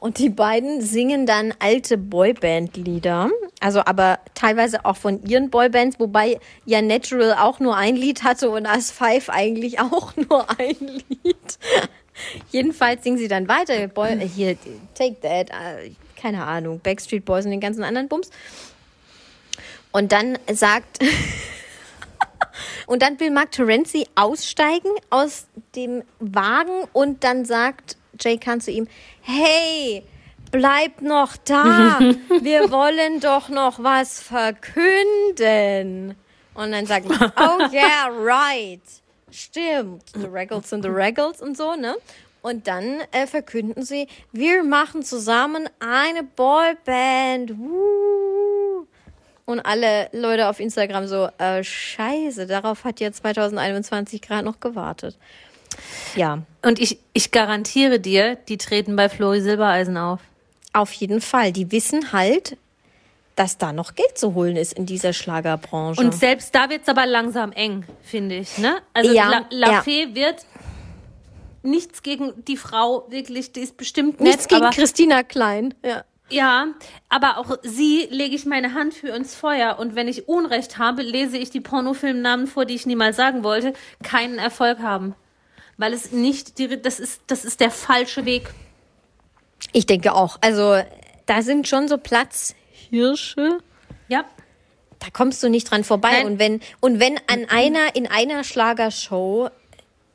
Und die beiden singen dann alte Boyband-Lieder, also aber teilweise auch von ihren Boybands, wobei ja Natural auch nur ein Lied hatte und As Five eigentlich auch nur ein Lied. Jedenfalls singen sie dann weiter. Boy, äh, hier, Take That, äh, keine Ahnung, Backstreet Boys und den ganzen anderen Bums. Und dann sagt, und dann will Mark Terenzi aussteigen aus dem Wagen und dann sagt Jay Khan zu ihm, hey, bleib noch da, wir wollen doch noch was verkünden. Und dann sagt man, oh yeah, right, stimmt, the Regals and the Regals und so, ne? Und dann äh, verkünden sie, wir machen zusammen eine Boyband. Woo. Und alle Leute auf Instagram so, äh, scheiße, darauf hat ja 2021 gerade noch gewartet. Ja, Und ich, ich garantiere dir, die treten bei Flori Silbereisen auf. auf jeden Fall. Die wissen halt, dass da noch Geld zu holen ist in dieser Schlagerbranche. Und selbst da wird's aber langsam eng, finde ich. Ne? Also Ja, La, La ja. Fee wird nichts gegen die Frau, wirklich, die ist bestimmt Nichts nett, gegen aber Christina Klein. Ja. Ja, aber auch sie lege ich meine Hand für ins Feuer und wenn ich Unrecht habe, lese ich die Pornofilmnamen vor, die ich niemals sagen wollte, keinen Erfolg haben. Weil es nicht, die, das ist, das ist der falsche Weg. Ich denke auch. Also, da sind schon so Platzhirsche. Ja. Da kommst du nicht dran vorbei. Nein. Und wenn, und wenn an einer, in einer Schlagershow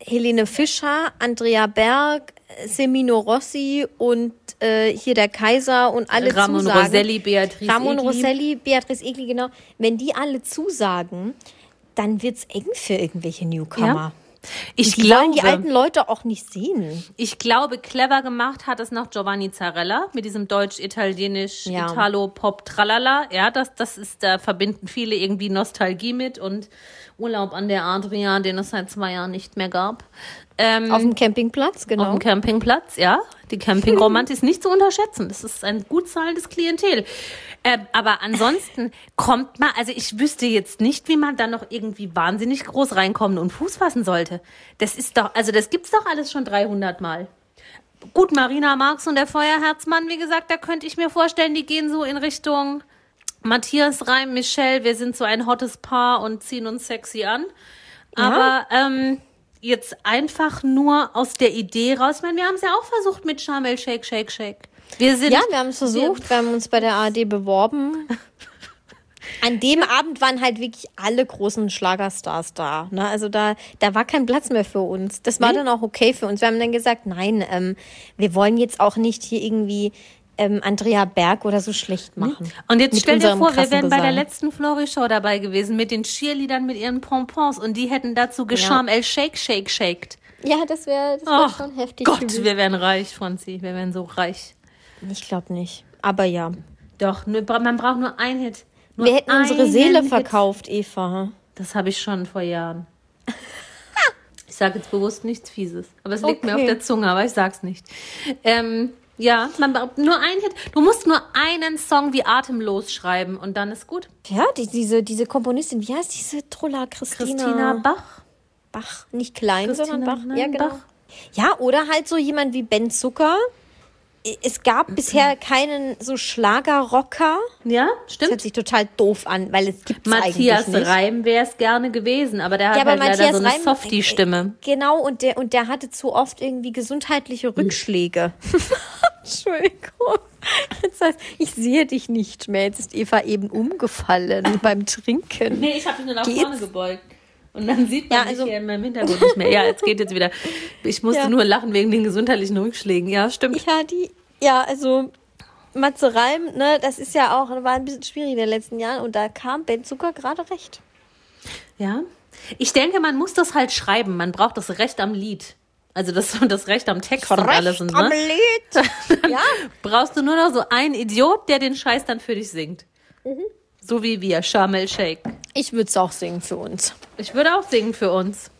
Helene Fischer, Andrea Berg, Semino Rossi und äh, hier der Kaiser und alle Ramon zusagen. Roselli, Beatrice Ramon Egli. Rosselli, Beatrice Egli, genau. Wenn die alle zusagen, dann wird's eng für irgendwelche Newcomer. Ich Die wollen glaube, die alten Leute auch nicht sehen. ich glaube, clever gemacht hat es noch Giovanni Zarella mit diesem deutsch-italienisch, Ja. Italo-Pop-Tralala. Ja, das, das ist, da verbinden viele irgendwie Nostalgie mit und Urlaub an der Adria, den es seit zwei Jahren nicht mehr gab. Ähm, Auf dem Campingplatz, genau. Auf dem Campingplatz, ja. Die Campingromantik ist nicht zu unterschätzen. Das ist ein gut zahlendes Klientel. Äh, aber ansonsten kommt man, also ich wüsste jetzt nicht, wie man da noch irgendwie wahnsinnig groß reinkommen und Fuß fassen sollte. Das ist doch, also das gibt's doch alles schon 300 Mal. Gut, Marina Marx und der Feuerherzmann, wie gesagt, da könnte ich mir vorstellen, die gehen so in Richtung Matthias Reim, Michelle, wir sind so ein hottes Paar und ziehen uns sexy an. Aber ähm, jetzt einfach nur aus der Idee raus. Ich meine, wir haben es ja auch versucht mit Shamel Shake, Shake, Shake. Wir sind Ja, wir haben es versucht, wir haben uns bei der ARD beworben. an dem Abend waren halt wirklich alle großen Schlagerstars da. Ne? Also da, da war kein Platz mehr für uns. Das war dann auch okay für uns. Wir haben dann gesagt, nein, ähm, wir wollen jetzt auch nicht hier irgendwie ähm, Andrea Berg oder so schlecht machen. Und jetzt Mit stell dir vor, wir wären bei der letzten Flori-Show dabei gewesen mit den Cheerleadern mit ihren Pompons und die hätten dazu Gescham El Shake Shake Shaked. Ja, das wäre das wär schon heftig. Gott, gewesen. wir wären reich, Franzi. Wir wären so reich. Ich glaube nicht. Aber ja. Doch, nur- man braucht nur ein Hit. Nur Wir hätten unsere einen Seele Hit. verkauft, Eva. Das habe ich schon vor Jahren. Ich sage jetzt bewusst nichts Fieses. Aber es liegt mir Okay. auf der Zunge, aber ich sag's nicht. Ähm, ja, man braucht nur ein Hit. Du musst nur einen Song wie Atemlos schreiben und dann ist gut. Ja, die, diese, diese Komponistin, wie heißt diese Trulla? Christina, Christina Bach. Bach. Nicht klein, Christina, sondern Bach. nein, ja, genau. Bach. Ja, oder halt so jemand wie Ben Zucker. Es gab bisher keinen so Schlagerrocker. Ja, Das stimmt. hört sich total doof an, weil es gibt Matthias eigentlich nicht. Reim wäre es gerne gewesen, aber der hat Ja, aber halt leider Matthias so eine Softie-Stimme. Genau, und der, und der hatte zu oft irgendwie gesundheitliche Rückschläge. Entschuldigung. Jetzt heißt, ich sehe dich nicht mehr. Jetzt ist Eva eben umgefallen beim Trinken. Nee, ich habe mich nur nach Geht's? vorne gebeugt. Und dann sieht man Ja, also- hier in meinem Hintergrund nicht mehr. Ja, jetzt geht jetzt wieder. Ich musste Ja. nur lachen wegen den gesundheitlichen Rückschlägen. Ja, stimmt. Ja, die, ja, also Matze Reim, ne, das ist ja auch, war ein bisschen schwierig in den letzten Jahren und da kam Ben Zucker gerade recht. Ja. Ich denke, man muss das halt schreiben. Man braucht das Recht am Lied. Also das, das Recht am Text und alles. Und, am ne? Lied. ja, Brauchst du nur noch so einen Idiot, der den Scheiß dann für dich singt. Mhm. So wie wir, Sharmel Shake. ich würde es auch singen für uns. Ich würde auch singen für uns.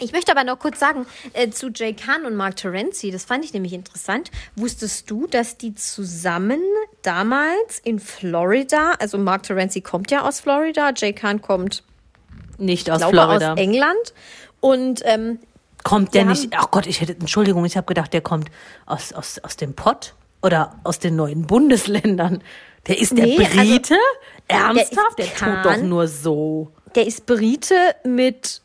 Ich möchte aber noch kurz sagen, äh, zu Jay Khan und Mark Terenzi, das fand ich nämlich interessant. Wusstest du, dass die zusammen damals in Florida, also Mark Terenzi kommt ja aus Florida, Jay Khan kommt, Nicht aus glaube Florida. aus England. Und ähm, Kommt der nicht? Ach Gott, ich hätte, Entschuldigung, ich habe gedacht, der kommt aus, aus, aus dem Pott oder aus den neuen Bundesländern. Der ist der Nee, also, Brite? Ernsthaft? Der, ist tut doch nur so. der ist Brite mit,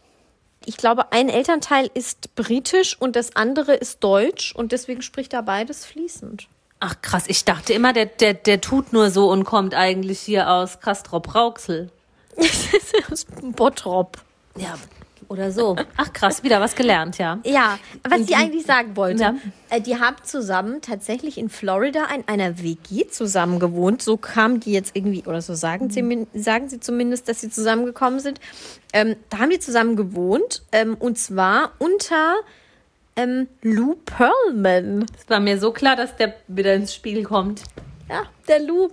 ich glaube, ein Elternteil ist britisch und das andere ist deutsch und deswegen spricht er beides fließend. Ach krass, ich dachte immer, der, der, der tut nur so und kommt eigentlich hier aus Castrop-Rauxel. Aus Bottrop. Ja, oder so. Ach krass, wieder was gelernt, ja. Ja, was ich eigentlich sagen wollte, Ja. äh, die haben zusammen tatsächlich in Florida in einer WG zusammen gewohnt. So kamen die jetzt irgendwie, oder so sagen, sie, min- sagen sie zumindest, dass sie zusammengekommen sind. Ähm, da haben die zusammen gewohnt ähm, und zwar unter ähm, Lou Pearlman. Es war mir so klar, dass der wieder ins Spiel kommt. Ja, der Lou.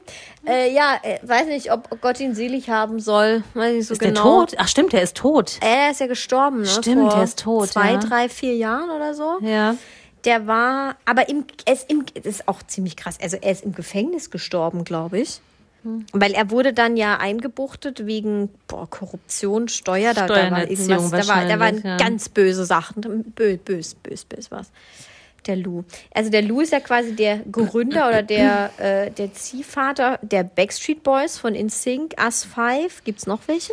Äh, ja, äh, weiß nicht, ob Gott ihn selig haben soll. Weiß nicht so Ist genau. der tot? Ach stimmt, der ist tot. Er ist ja gestorben, ne? Stimmt, Vor der ist tot, Zwei, ja. drei, vier Jahren oder so. Ja. Der war, aber im, er ist im, das ist auch ziemlich krass. Also er ist im Gefängnis gestorben, glaube ich. Hm. Weil er wurde dann ja eingebuchtet wegen boah, Korruption, Steuer, da, da war irgendwas, da war, da waren ja. ganz böse Sachen. Bö, bös, bös, bös was. Der Lou. Also der Lou ist ja quasi der Gründer oder der, äh, der Ziehvater der Backstreet Boys von InSync, Us 5. Gibt es noch welche?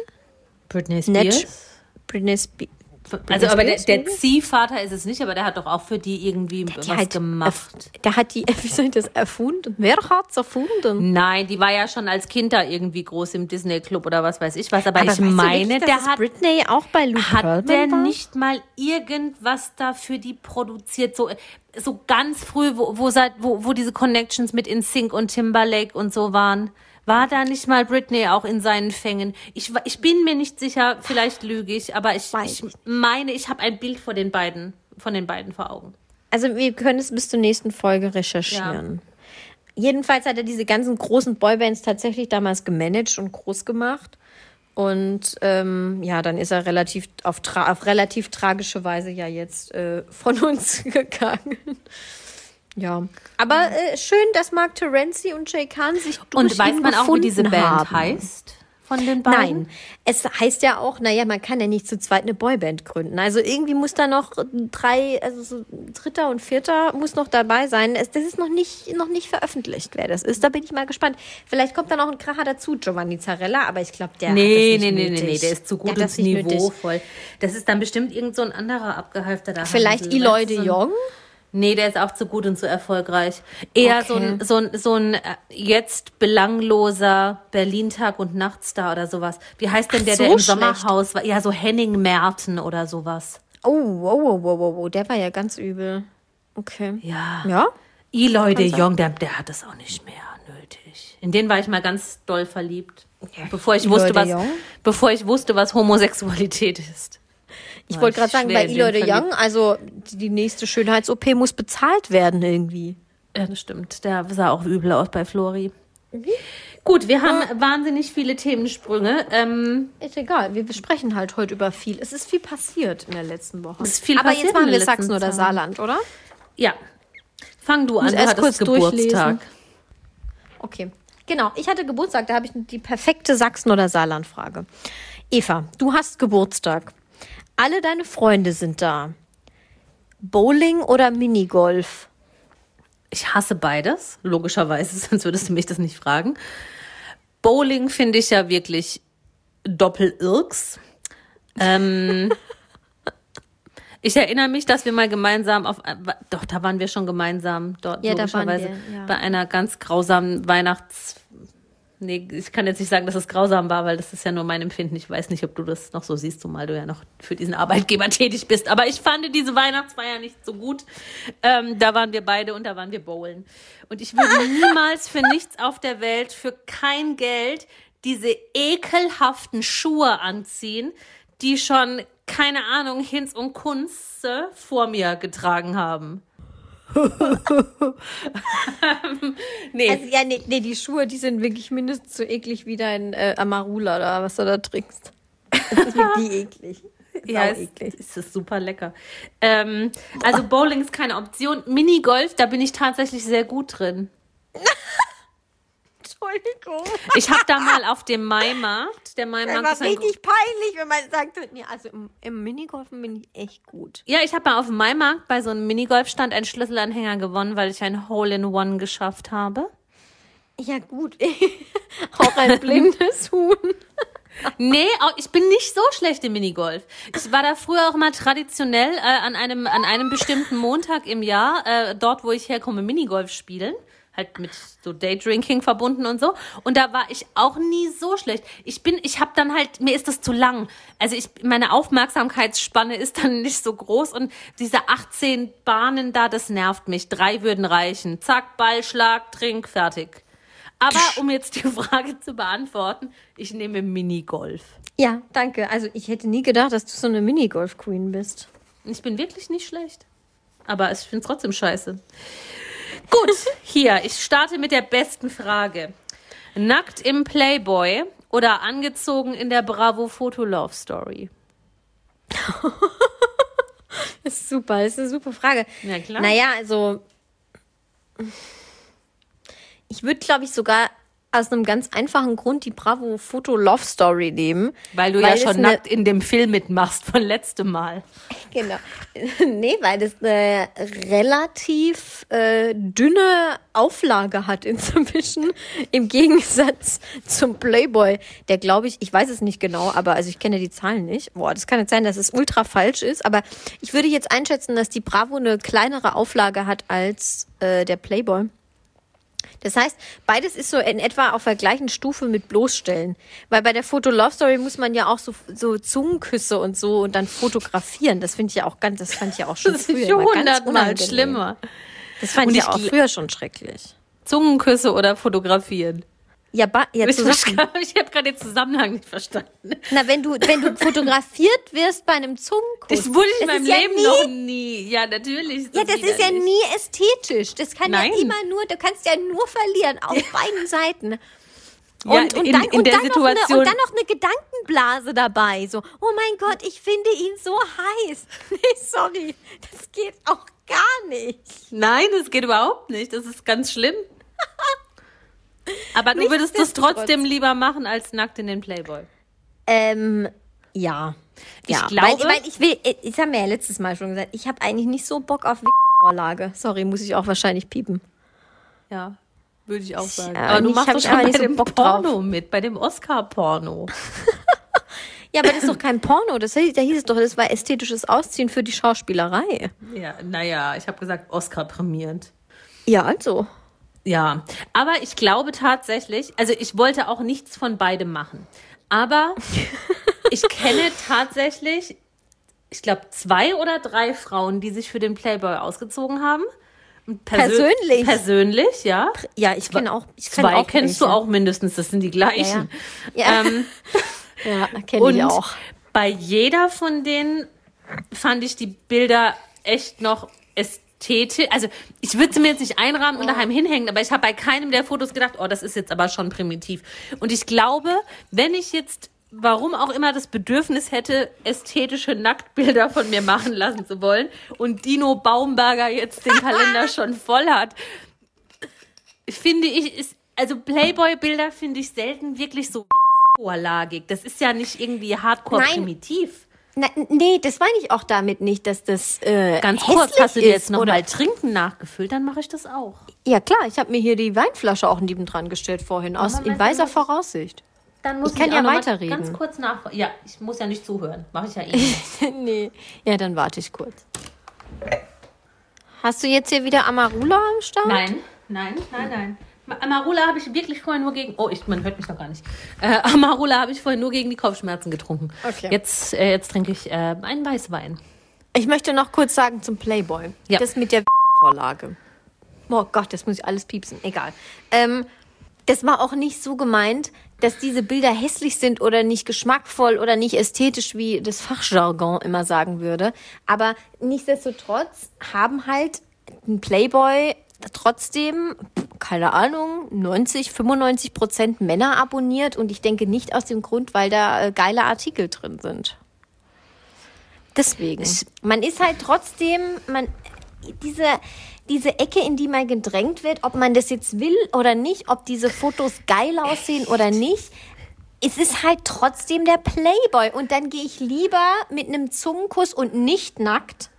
Britney Spears. Britney Spears. Also, aber der, der? Ziehvater ist es nicht, aber der hat doch auch für die irgendwie was hat gemacht. Der hat die, wie soll ich das, erfunden? Wer hat's erfunden? Nein, die war ja schon als Kind da irgendwie groß im Disney Club oder was weiß ich was. Aber, ich weißt du meine, wirklich, dass der es hat, Britney auch bei Lou hat Pearlman der war? nicht mal irgendwas da für die produziert. So, so ganz früh, wo, wo, seit, wo, wo diese Connections mit InSync und Timberlake und so waren. War da nicht mal Britney auch in seinen Fängen? Ich, ich bin mir nicht sicher, vielleicht lüge ich, aber ich, ich meine, ich habe ein Bild von den beiden, von den beiden vor Augen. Also wir können es bis zur nächsten Folge recherchieren. Jedenfalls hat er diese ganzen großen Boybands tatsächlich damals gemanagt und groß gemacht. Und ähm, ja, dann ist er relativ auf, auf relativ tragische Weise ja jetzt äh, von uns gegangen. Ja, aber äh, schön, dass Mark Terenzi und Jay Khan sich durch Und weiß man auch, wie diese Band haben. heißt? Von den beiden? Nein, es heißt ja auch, naja, man kann ja nicht zu zweit eine Boyband gründen. Also irgendwie muss da noch drei, also so dritter und vierter muss noch dabei sein. Es, das ist noch nicht, noch nicht veröffentlicht, wer das ist. Da bin ich mal gespannt. Vielleicht kommt da noch ein Kracher dazu, Giovanni Zarella, aber ich glaube, der Nee, hat das nee, nicht nee, nee, nötig. nee, der ist zu Der gut hat und niveauvoll. Das ist dann bestimmt irgend so ein anderer abgehalfter da. Vielleicht Hansel, Eloy de? Jong? Nee, der ist auch zu gut und zu erfolgreich. Eher Okay. so ein, so ein, so ein äh, jetzt belangloser Berlin-Tag- und Nachtstar oder sowas. Wie heißt denn der, so der im schlecht. Sommerhaus war? Ja, so Henning Merten oder sowas. Oh, wow, wow, wow, wow, wow, der war ja ganz übel. Okay. Ja. Ja? Eloy de. Jong, der, der hat das auch nicht mehr nötig. In den war ich mal ganz doll verliebt. Bevor ich Eloy wusste, was, Jong? bevor ich wusste, was Homosexualität ist. Ich wollte gerade sagen, bei Eloy de. Young, also die nächste Schönheits-OP muss bezahlt werden irgendwie. Ja, das stimmt. Der sah auch übel aus bei Flori. Mhm. Gut, wir haben wahnsinnig viele Themensprünge. Ähm, Ist egal, wir besprechen halt heute über viel. Es ist viel passiert in der letzten Woche. Es ist viel Aber passiert jetzt machen in wir Sachsen oder. Saarland, oder? ja. Fang du an, du erst kurz durchlesen. Geburtstag. Okay. Genau, ich hatte Geburtstag, da habe ich die perfekte Sachsen- oder Saarland-Frage. Eva, du hast Geburtstag. Alle deine Freunde sind da. Bowling oder Minigolf? Ich hasse beides, logischerweise, sonst würdest du mich das nicht fragen. Bowling finde ich ja wirklich doppelirks. Ähm, ich erinnere mich, dass wir mal gemeinsam auf, äh, doch, da waren wir schon gemeinsam dort, Ja, da waren logischerweise, wir, ja. bei einer ganz grausamen Weihnachts... Nee, ich kann jetzt nicht sagen, dass es grausam war, weil das ist ja nur mein Empfinden. Ich weiß nicht, ob du das noch so siehst, zumal du ja noch für diesen Arbeitgeber tätig bist. Aber ich fand diese Weihnachtsfeier nicht so gut. Ähm, da waren wir beide und da waren wir bowlen. Und ich würde niemals für nichts auf der Welt, für kein Geld, diese ekelhaften Schuhe anziehen, die schon, keine Ahnung, Hinz und Kunze vor mir getragen haben. nee. Also, ja, nee, nee, die Schuhe, die sind wirklich mindestens so eklig wie dein äh, Amarula oder was du da trinkst. Das ist wirklich eklig. Ja, eklig. es ist super lecker. Ähm, also Bowling ist keine Option. Minigolf, da bin ich tatsächlich sehr gut drin. Entschuldigung. Ich habe da mal auf dem Maimarkt, der Das Maimarkt war ist ein richtig peinlich, wenn man sagt, nee, also im, im Minigolfen bin ich echt gut. Ja, ich habe mal auf dem Maimarkt bei so einem Minigolfstand einen Schlüsselanhänger gewonnen, weil ich ein Hole-in-One geschafft habe. Ja, gut. Auch ein blindes Huhn. Nee, auch, ich bin nicht so schlecht im Minigolf. Ich war da früher auch mal traditionell äh, an, einem, an einem bestimmten Montag im Jahr, äh, dort wo ich herkomme, Minigolf spielen. Halt mit so Daydrinking verbunden und so. Und da war ich auch nie so schlecht. Ich bin, ich habe dann halt, mir ist das zu lang. Also ich, meine Aufmerksamkeitsspanne ist dann nicht so groß und diese 18 Bahnen da, das nervt mich. Drei würden reichen. Zack, Ball, Schlag, Trink, fertig. Aber um jetzt die Frage zu beantworten, ich nehme Minigolf. Ja, danke. Also ich hätte nie gedacht, dass du so eine Minigolf-Queen bist. Ich bin wirklich nicht schlecht. Aber ich finde es trotzdem scheiße. Gut, hier, ich starte mit der besten Frage. Nackt im Playboy oder angezogen in der Bravo Foto Love Story? Das ist super, das ist eine super Frage. Ja, klar. Naja, also ich würde, glaube ich, sogar aus einem ganz einfachen Grund die Bravo Foto Love Story nehmen. Weil du Weil ja schon nackt in dem Film mitmachst von letztem Mal. Genau. nee, weil das eine relativ äh, dünne Auflage hat inzwischen. Im Gegensatz zum Playboy, der glaube ich, ich weiß es nicht genau, aber also ich kenne die Zahlen nicht. Boah, das kann jetzt sein, dass es ultra falsch ist, aber ich würde jetzt einschätzen, dass die Bravo eine kleinere Auflage hat als äh, der Playboy. Das heißt, beides ist so in etwa auf der gleichen Stufe mit bloßstellen. Weil bei der Foto Love Story muss man ja auch so, so Zungenküsse und so und dann fotografieren. Das finde ich ja auch ganz, das fand ich ja auch schon Das früher ganz hundertmal schlimmer. Das fand Und ich ja auch früher schon schrecklich. Zungenküsse oder fotografieren. Ja, ba, ja Ich, habe gerade den Zusammenhang nicht verstanden. Na, wenn du, wenn du fotografiert wirst bei einem Zungenkuss. Das wurde ich in das meinem ist ja Leben nie, noch nie. Ja, natürlich. Ja, das ist ja nie ästhetisch. Das kann Nein. ja immer nur, du kannst ja nur verlieren auf beiden Seiten. Ja, Und, und, in- dann, in und, dann noch eine, und dann noch eine Gedankenblase dabei. So, oh mein Gott, ich finde ihn so heiß. Nee, sorry, das geht auch gar nicht. Nein, das geht überhaupt nicht. Das ist ganz schlimm. Aber du würdest das Nichtsdestotrotz. trotzdem lieber machen als nackt in den Playboy. Ähm, ja. Ich ja, glaube- Weil, weil ich will, äh, ich habe mir ja letztes Mal schon gesagt, ich habe eigentlich nicht so Bock auf Vorlage. Sorry, muss ich auch wahrscheinlich piepen. Ja, würde ich auch sagen. Ja, aber du machst doch schon bei dem Bock drauf. Porno mit, bei dem Oscar-Porno. Ja, aber das ist doch kein Porno. Das, hieß- da hieß es doch, das war ästhetisches Ausziehen für die Schauspielerei. Ja, naja, ich habe gesagt, Oscar prämierend. Ja, also. Ja, aber ich glaube tatsächlich, also ich wollte auch nichts von beidem machen. Aber ich kenne tatsächlich, ich glaube, zwei oder drei Frauen, die sich für den Playboy ausgezogen haben. Und persö- Persönlich? Persönlich, ja. Ja, ich kenne auch. Ich kenn Zwei auch kennst welche. du auch mindestens, das sind die gleichen. Ja. Ähm, Ja, kenne und ich auch. bei jeder von denen fand ich die Bilder echt noch ästhetisch. Also ich würde sie mir jetzt nicht einrahmen und daheim hinhängen, aber ich habe bei keinem der Fotos gedacht, oh, das ist jetzt aber schon primitiv. Und ich glaube, wenn ich jetzt warum auch immer das Bedürfnis hätte, ästhetische Nacktbilder von mir machen lassen zu wollen und Dino Baumberger jetzt den Kalender schon voll hat, finde ich, ist, also Playboy-Bilder finde ich selten wirklich so vorlagig. Das ist ja nicht irgendwie hardcore Nein. primitiv. Na, nee, das meine ich auch damit nicht, dass das äh, Ganz kurz, hast du dir ist jetzt noch oder- mal Trinken nachgefüllt, dann mache ich das auch. Ja klar, ich habe mir hier die Weinflasche auch neben dran gestellt vorhin, aus in weiser ich- Voraussicht. Dann muss Ich kann auch ja noch mal weiterreden. Ganz kurz nach. Ja, ich muss ja nicht zuhören. Mache ich ja eh. nicht. nee. Ja, dann warte ich kurz. Hast du jetzt hier wieder Amarula am Start? nein, nein, nein, nein. Ma- Amarula habe ich wirklich vorhin nur gegen. Oh, ich, man hört mich noch gar nicht. Äh, Amarula habe ich vorhin nur gegen die Kopfschmerzen getrunken. Okay. Jetzt, äh, jetzt trinke ich äh, einen Weißwein. Ich möchte noch kurz sagen zum Playboy. Ja. Das mit der Vorlage. Oh Gott, das muss ich alles piepsen. Egal. Ähm, das war auch nicht so gemeint, dass diese Bilder hässlich sind oder nicht geschmackvoll oder nicht ästhetisch, wie das Fachjargon immer sagen würde. Aber nichtsdestotrotz haben halt ein Playboy trotzdem, keine Ahnung, 90, 95 Prozent Männer abonniert und ich denke nicht aus dem Grund, weil da äh, geile Artikel drin sind. Deswegen. Man ist halt trotzdem, man, diese, diese Ecke, in die man gedrängt wird, ob man das jetzt will oder nicht, ob diese Fotos geil aussehen oder nicht, es ist halt trotzdem der Playboy. Und dann gehe ich lieber mit einem Zungenkuss und nicht nackt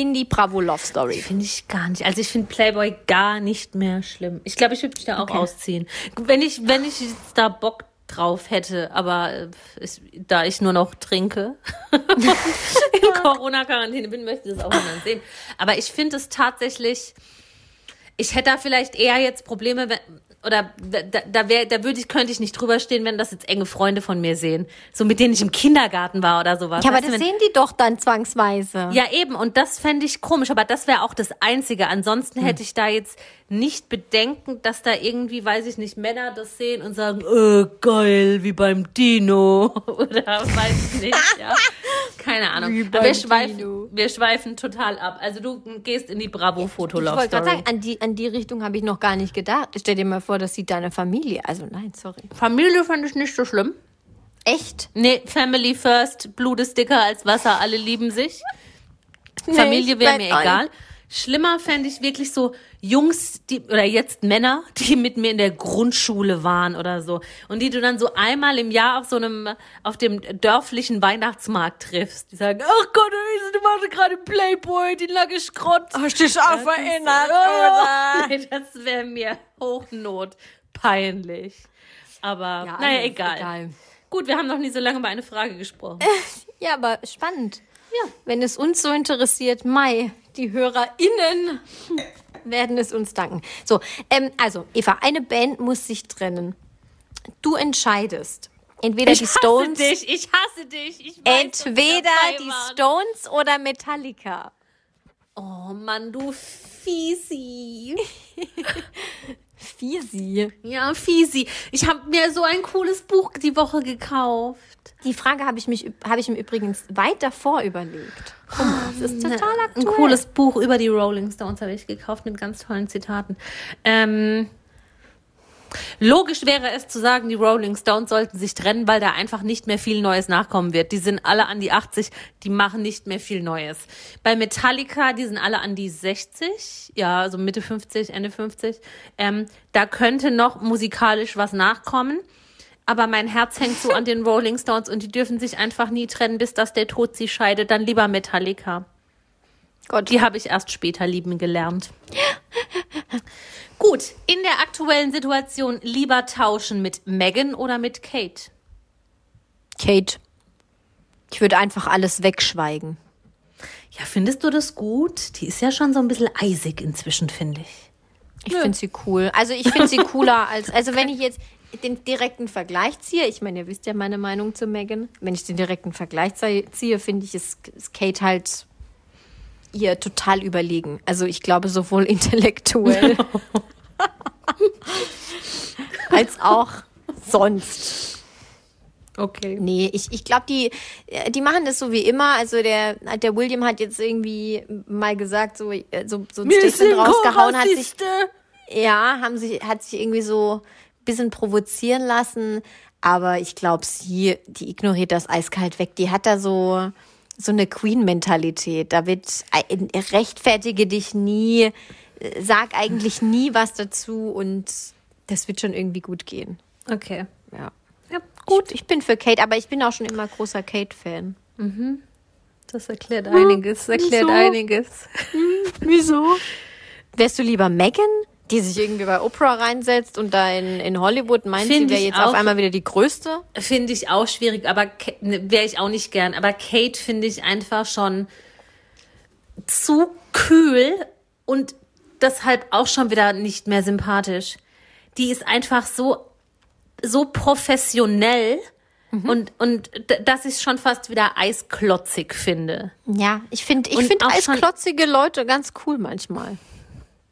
in die Bravo Love Story. Finde ich gar nicht. Also ich finde Playboy gar nicht mehr schlimm. Ich glaube, ich würde mich da auch Okay. ausziehen. Wenn ich, wenn ich jetzt da Bock drauf hätte, aber äh, ich, da ich nur noch trinke in Corona-Quarantäne bin, möchte ich das auch niemand sehen. Aber ich finde es tatsächlich, ich hätte da vielleicht eher jetzt Probleme, wenn, oder da, da, da, wär, da würde ich, könnte ich nicht drüber stehen, wenn das jetzt enge Freunde von mir sehen. So mit denen ich im Kindergarten war oder sowas. Ja, aber Weißt du, das wenn- sehen die doch dann zwangsweise. ja, eben. Und das fände ich komisch. Aber das wäre auch das Einzige. Ansonsten hätte ich da jetzt nicht Bedenken, dass da irgendwie, weiß ich nicht, Männer das sehen und sagen, äh, geil, wie beim Dino. Oder weiß ich nicht, ja. Keine Ahnung. Wie Aber wir schweifen, Dino. wir schweifen total ab. Also du gehst in die Ich Bravo-Fotolove wollte gerade sagen, an die, an die Richtung habe ich noch gar nicht gedacht. Stell dir mal vor, das sieht deine Familie. Also nein, sorry. Familie fand ich nicht so schlimm. Echt? Nee, Family first, Blut ist dicker als Wasser, alle lieben sich. Familie ich wäre mir ein. Schlimmer fände ich wirklich so Jungs, die, oder jetzt Männer, die mit mir in der Grundschule waren oder so. Und die du dann so einmal im Jahr auf so einem, auf dem dörflichen Weihnachtsmarkt triffst. Die sagen, ach Gott, du machst gerade Playboy, die lange Schrott. Hast du dich auch erinnert, Oh, nee, das wäre mir Hochnot peinlich. Aber, Ja, naja, egal. egal. Gut, wir haben noch nie so lange über eine Frage gesprochen. Ja, aber spannend. Ja. Wenn es uns so interessiert, Mai, die HörerInnen werden es uns danken. So, ähm, also, Eva, eine Band muss sich trennen. Du entscheidest. Entweder Ich die hasse Stones, dich, ich hasse dich. Ich weiß, entweder die. Stones oder Metallica. Oh Mann, du Fiesi. Fiesi. Ja, Fiesi. Ich habe mir so ein cooles Buch die Woche gekauft. Die Frage habe ich, mich, habe ich mir übrigens weit davor überlegt. Guck mal, das ist total Ein aktuell. cooles Buch über die Rolling Stones habe ich gekauft mit ganz tollen Zitaten. Ähm, logisch wäre es zu sagen, die Rolling Stones sollten sich trennen, weil da einfach nicht mehr viel Neues nachkommen wird. Die sind alle an die 80, die machen nicht mehr viel Neues. Bei Metallica, die sind alle an die 60, ja, also Mitte 50, Ende 50. Ähm, da könnte noch musikalisch was nachkommen. Aber mein Herz hängt so an den Rolling Stones und die dürfen sich einfach nie trennen, bis dass der Tod sie scheidet. Dann lieber Metallica. Gott. Die habe ich erst später lieben gelernt. Gut, in der aktuellen Situation lieber tauschen mit Megan oder mit Kate? Kate. Ich würde einfach alles wegschweigen. Ja, findest du das gut? Die ist ja schon so ein bisschen eisig inzwischen, finde ich. Ich finde sie cool. Also ich finde sie cooler als, also wenn ich jetzt den direkten Vergleich ziehe, ich meine, ihr wisst ja meine Meinung zu Megan, wenn ich den direkten Vergleich ziehe, finde ich, ist, ist Kate halt ihr total überlegen. Also ich glaube sowohl intellektuell als auch sonst. Okay. Nee, ich, ich glaube, die, äh, die machen das so wie immer. Also der, der William hat jetzt irgendwie mal gesagt, so, äh, so, so ein Statement rausgehauen, hat sich, ja, haben sich, hat sich irgendwie so ein bisschen provozieren lassen. Aber ich glaube, sie, die ignoriert das eiskalt weg. Die hat da so, so eine Queen-Mentalität. Da wird, äh, rechtfertige dich nie, äh, sag eigentlich nie was dazu und das wird schon irgendwie gut gehen. Okay. Ja. Ja, Gut, ich bin für Kate, aber ich bin auch schon immer großer Kate-Fan. Das erklärt einiges. Erklärt wieso? einiges. Wieso? Wärst du lieber Megan, die sich irgendwie bei Oprah reinsetzt und da in, in Hollywood meint, Find sie wäre jetzt auf auch. einmal wieder die Größte? Finde ich auch schwierig, aber wäre ich auch nicht gern. Aber Kate finde ich einfach schon zu kühl und deshalb auch schon wieder nicht mehr sympathisch. Die ist einfach so, so professionell und, und d- dass ich schon fast wieder eisklotzig finde. Ja, ich finde ich Und find auch schon- eisklotzige Leute ganz cool manchmal.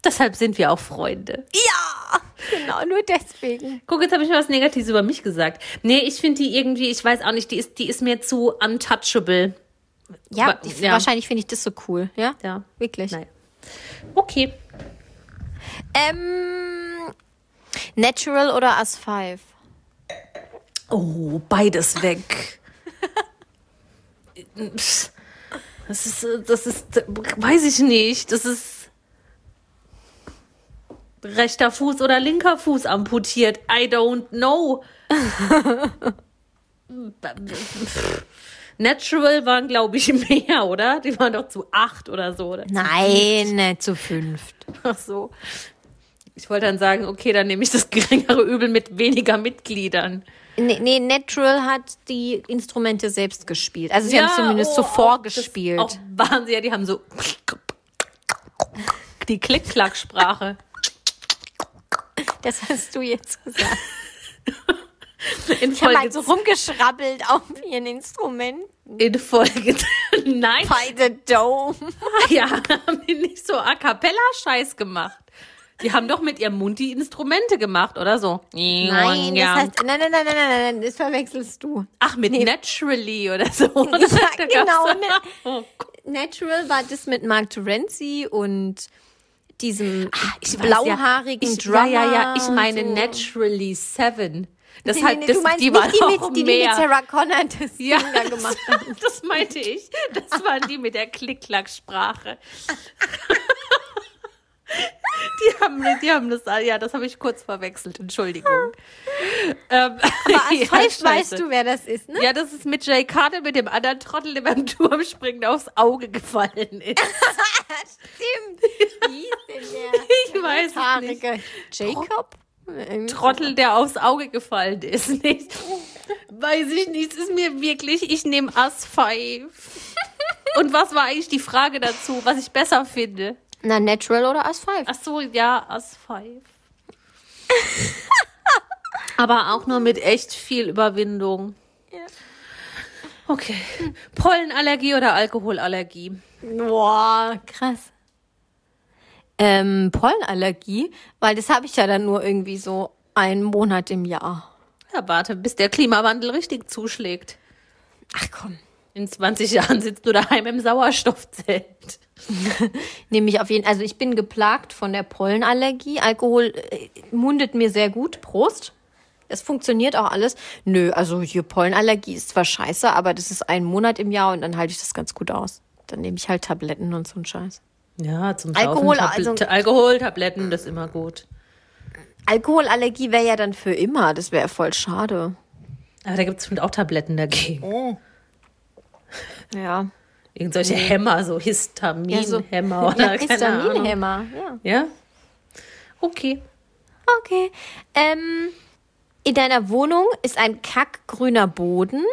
Deshalb sind wir auch Freunde. Ja, genau, nur deswegen. Guck, jetzt habe ich mal was Negatives über mich gesagt. Nee, ich finde die irgendwie, ich weiß auch nicht, die ist, die ist mir zu untouchable. Ja, ich, ja. wahrscheinlich finde ich das so cool, ja? Ja. Wirklich. Nein. Okay. Ähm, Natural oder As 5? Oh, beides weg. Das ist, das ist, weiß ich nicht. Das ist rechter Fuß oder linker Fuß amputiert. I don't know. Natural waren, glaube ich, mehr, oder? Die waren doch zu acht oder so. Oder? Nein, nicht zu fünft. Ach so. Ich wollte dann sagen, okay, dann nehme ich das geringere Übel mit weniger Mitgliedern. Nee, nee, Natural hat die Instrumente selbst gespielt. Also sie haben zumindest so oh, vorgespielt. Das, auch Wahnsinn, ja, die haben so die Klick-Klack-Sprache. Das hast du jetzt gesagt. In Ich habe halt so rumgeschrabbelt auf ihren Instrumenten. in Folge, nein, By the Dome. ja, haben die nicht so A Cappella-Scheiß gemacht. Die haben doch mit ihrem Mund die Instrumente gemacht, oder so? Nein, das ja. heißt, nein, nein, nein, nein, nein, nein, das verwechselst du. Ach, mit Naturally oder so. Ja, Da gab's- genau? Oh. Natural war das mit Mark Terenzi und diesem Ah, Ich weiß, blauhaarigen ja. ich, Drummer. Ja, ja, ja, ich meine so. Naturally Seven. Das Nee, hat, nee, nee, das, die waren die, auch mit, die, die mehr. mit Sarah Connor das ja, Ding da gemacht haben. das, das meinte ich. Das waren die mit der Klick-Klack-Sprache. Die haben, die haben das, ja, das habe ich kurz verwechselt, Entschuldigung. ähm, Aber als ja, weißt du, wer das ist, ne? Ja, das ist mit Jay Carter, mit dem anderen Trottel, der beim Turmspringen aufs Auge gefallen ist. Stimmt. Wie hieß denn der? Ich weiß es nicht. Jacob? Trottel, der aufs Auge gefallen ist. Nicht, weiß ich nicht, es ist mir wirklich, ich nehme As Five. Und was war eigentlich die Frage dazu, was ich besser finde? Na, Natural oder As 5? Ach so, ja, As Five. Aber auch nur mit echt viel Überwindung. Okay. Pollenallergie oder Alkoholallergie? Boah, krass. Ähm, Pollenallergie, weil das habe ich ja dann nur irgendwie so einen Monat im Jahr. Ja, warte, bis der Klimawandel richtig zuschlägt. Ach komm. In 20 Jahren sitzt du daheim im Sauerstoffzelt. Nehme ich auf jeden also ich bin geplagt von der Pollenallergie. Alkohol äh, mundet mir sehr gut. Prost. Das funktioniert auch alles. Nö, also hier Pollenallergie ist zwar scheiße, aber das ist ein Monat im Jahr und dann halte ich das ganz gut aus. Dann nehme ich halt Tabletten und so ein Scheiß. Ja, zum Alkohol, Saufen, also- Tabl Alkohol, Tabletten, das ist immer gut. Alkoholallergie wäre ja dann für immer. Das wäre voll schade. Aber da gibt es bestimmt auch Tabletten dagegen. Ja. Irgendwelche Hämmer, so Histaminhämmer ja, oder keine Ahnung. Histaminhämmer, ja. Ja? Okay. Okay. Ähm, in deiner Wohnung ist ein kackgrüner Boden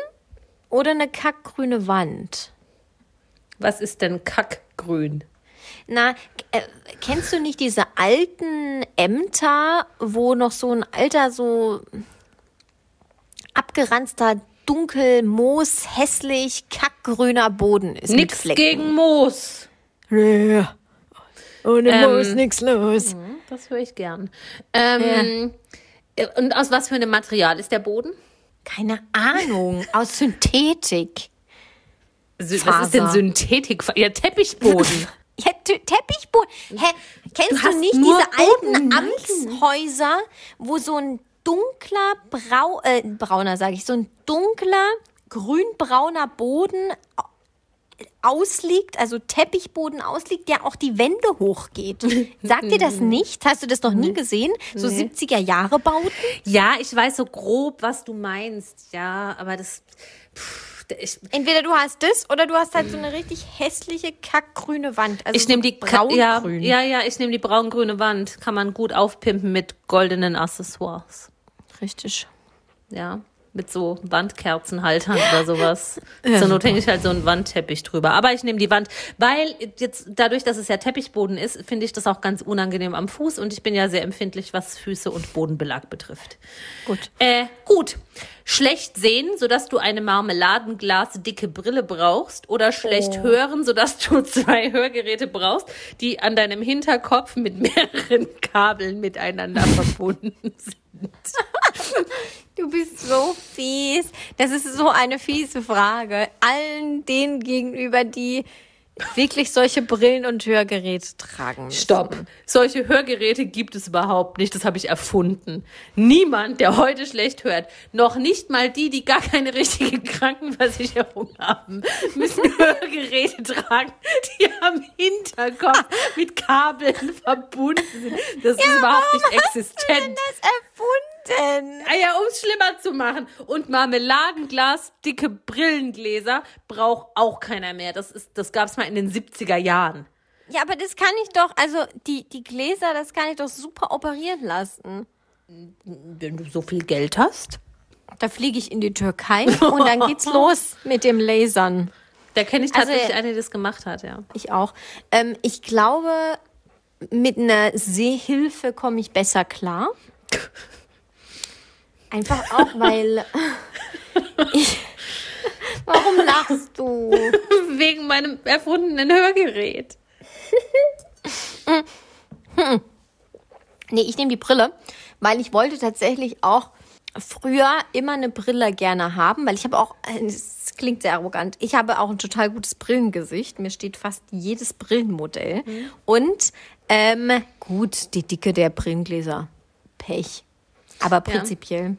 oder eine kackgrüne Wand? Was ist denn Kackgrün? Na, äh, kennst du nicht diese alten Ämter, wo noch so ein alter, so abgeranzter, dunkel, moos, hässlich, kackgrüner Boden ist? Nix gegen Moos. Ja. Ohne Ähm, Moos nix los. Hm, Das höre ich gern. Ähm, äh, Und aus was für einem Material ist der Boden? Keine Ahnung. Aus Synthetik. Sü- Faser. Was ist denn Synthetik? Ja, Teppichboden. Ja, Teppichboden. Hä, kennst du, hast nicht diese alten. Amtshäuser, wo so ein dunkler Brau äh, brauner, sage ich, so ein dunkler grünbrauner Boden au- ausliegt, also Teppichboden ausliegt, der auch die Wände hochgeht. Sagt dir das nicht? Hast du das noch nie gesehen? So 70er Jahre Bauten? ja, ich weiß so grob, was du meinst. Ja, aber das. Pff, ich, Entweder du hast das oder du hast halt so eine richtig hässliche kackgrüne Wand. Also ich nehme die Ka- ja, braungrün. ja, ja, ich nehme die braungrüne Wand. Kann man gut aufpimpen mit goldenen Accessoires. Richtig. Ja, mit so Wandkerzenhaltern oder sowas. Zur Not hänge ich halt so einen Wandteppich drüber. Aber ich nehme die Wand, weil jetzt dadurch, dass es ja Teppichboden ist, finde ich das auch ganz unangenehm am Fuß und ich bin ja sehr empfindlich, was Füße und Bodenbelag betrifft. Gut. Äh, gut. Schlecht sehen, sodass du eine marmeladenglasdicke Brille brauchst oder schlecht hören, sodass du zwei Hörgeräte brauchst, die an deinem Hinterkopf mit mehreren Kabeln miteinander verbunden sind. Du bist so fies. Das ist so eine fiese Frage. Allen denen gegenüber, die wirklich solche Brillen und Hörgeräte tragen müssen. Stopp. Solche Hörgeräte gibt es überhaupt nicht. Das habe ich erfunden. Niemand, der heute schlecht hört, noch nicht mal die, die gar keine richtige Krankenversicherung haben, müssen Hörgeräte tragen, die am Hinterkopf mit Kabeln verbunden sind. Das ist überhaupt nicht existent. Das erfunden. Ah ja, um es schlimmer zu machen. Und Marmeladenglas, dicke Brillengläser braucht auch keiner mehr. Das, ist, das gab es mal in den 70er Jahren. Ja, aber das kann ich doch, also die, die Gläser, das kann ich doch super operieren lassen. Wenn du so viel Geld hast. Da fliege ich in die Türkei und dann geht's los mit dem Lasern. Da kenne ich Also, tatsächlich eine, die das gemacht hat, ja. Ich auch. Ähm, ich glaube, mit einer Sehhilfe komme ich besser klar. Einfach auch, weil ich. Warum lachst du? Wegen meinem erfundenen Hörgerät. Nee, ich nehme die Brille, weil ich wollte tatsächlich auch früher immer eine Brille gerne haben, weil ich habe auch, es klingt sehr arrogant, ich habe auch ein total gutes Brillengesicht. Mir steht fast jedes Brillenmodell. Und ähm, gut, die Dicke der Brillengläser. Pech. Aber prinzipiell.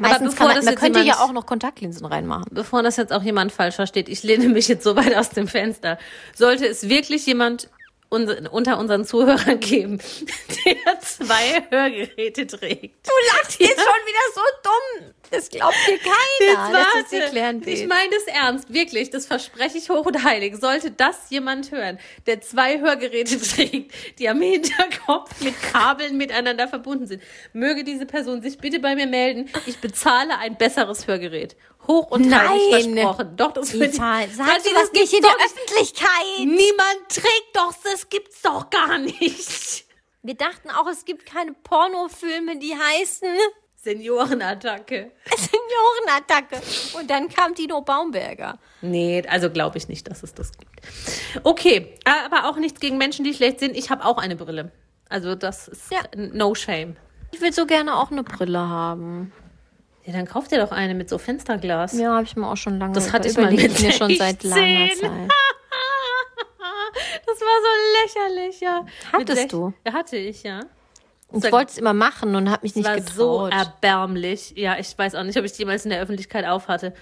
Meistens bevor kann man, das man jetzt könnte ja jemand- auch noch Kontaktlinsen reinmachen. Bevor das jetzt auch jemand falsch versteht, ich lehne mich jetzt so weit aus dem Fenster. Sollte es wirklich jemand unter unseren Zuhörern geben, der zwei Hörgeräte trägt? Du lachst jetzt schon wieder so dumm. Das glaubt dir keiner. du es dir klären ich meine das ernst, wirklich, das verspreche ich hoch und heilig. Sollte das jemand hören, der zwei Hörgeräte trägt, die am Hinterkopf mit Kabeln miteinander verbunden sind, möge diese Person sich bitte bei mir melden. Ich bezahle ein besseres Hörgerät. Hoch und heilig Nein. versprochen. Doch, das wird sag sowas das nicht in der. Öffentlichkeit. Niemand trägt doch, das gibt's doch gar nicht. Wir dachten auch, es gibt keine Pornofilme, die heißen Seniorenattacke. Seniorenattacke. Und dann kam Tino Baumberger. Nee, also glaube ich nicht, dass es das gibt. Okay, aber auch nichts gegen Menschen, die schlecht sind. Ich habe auch eine Brille. Also das ist Ja. no shame. Ich will so gerne auch eine Brille haben. Ja, dann kauft ihr doch eine mit so Fensterglas. Ja, habe ich mir auch schon lange Das hatte ich mal mit mir schon seit 16. langer Zeit. Das war so lächerlich, ja. Hattest du? Ja, hatte ich, ja. Und ich wollte es immer machen und habe mich nicht war so getraut. erbärmlich. Ja, ich weiß auch nicht, ob ich die jemals in der Öffentlichkeit aufhatte.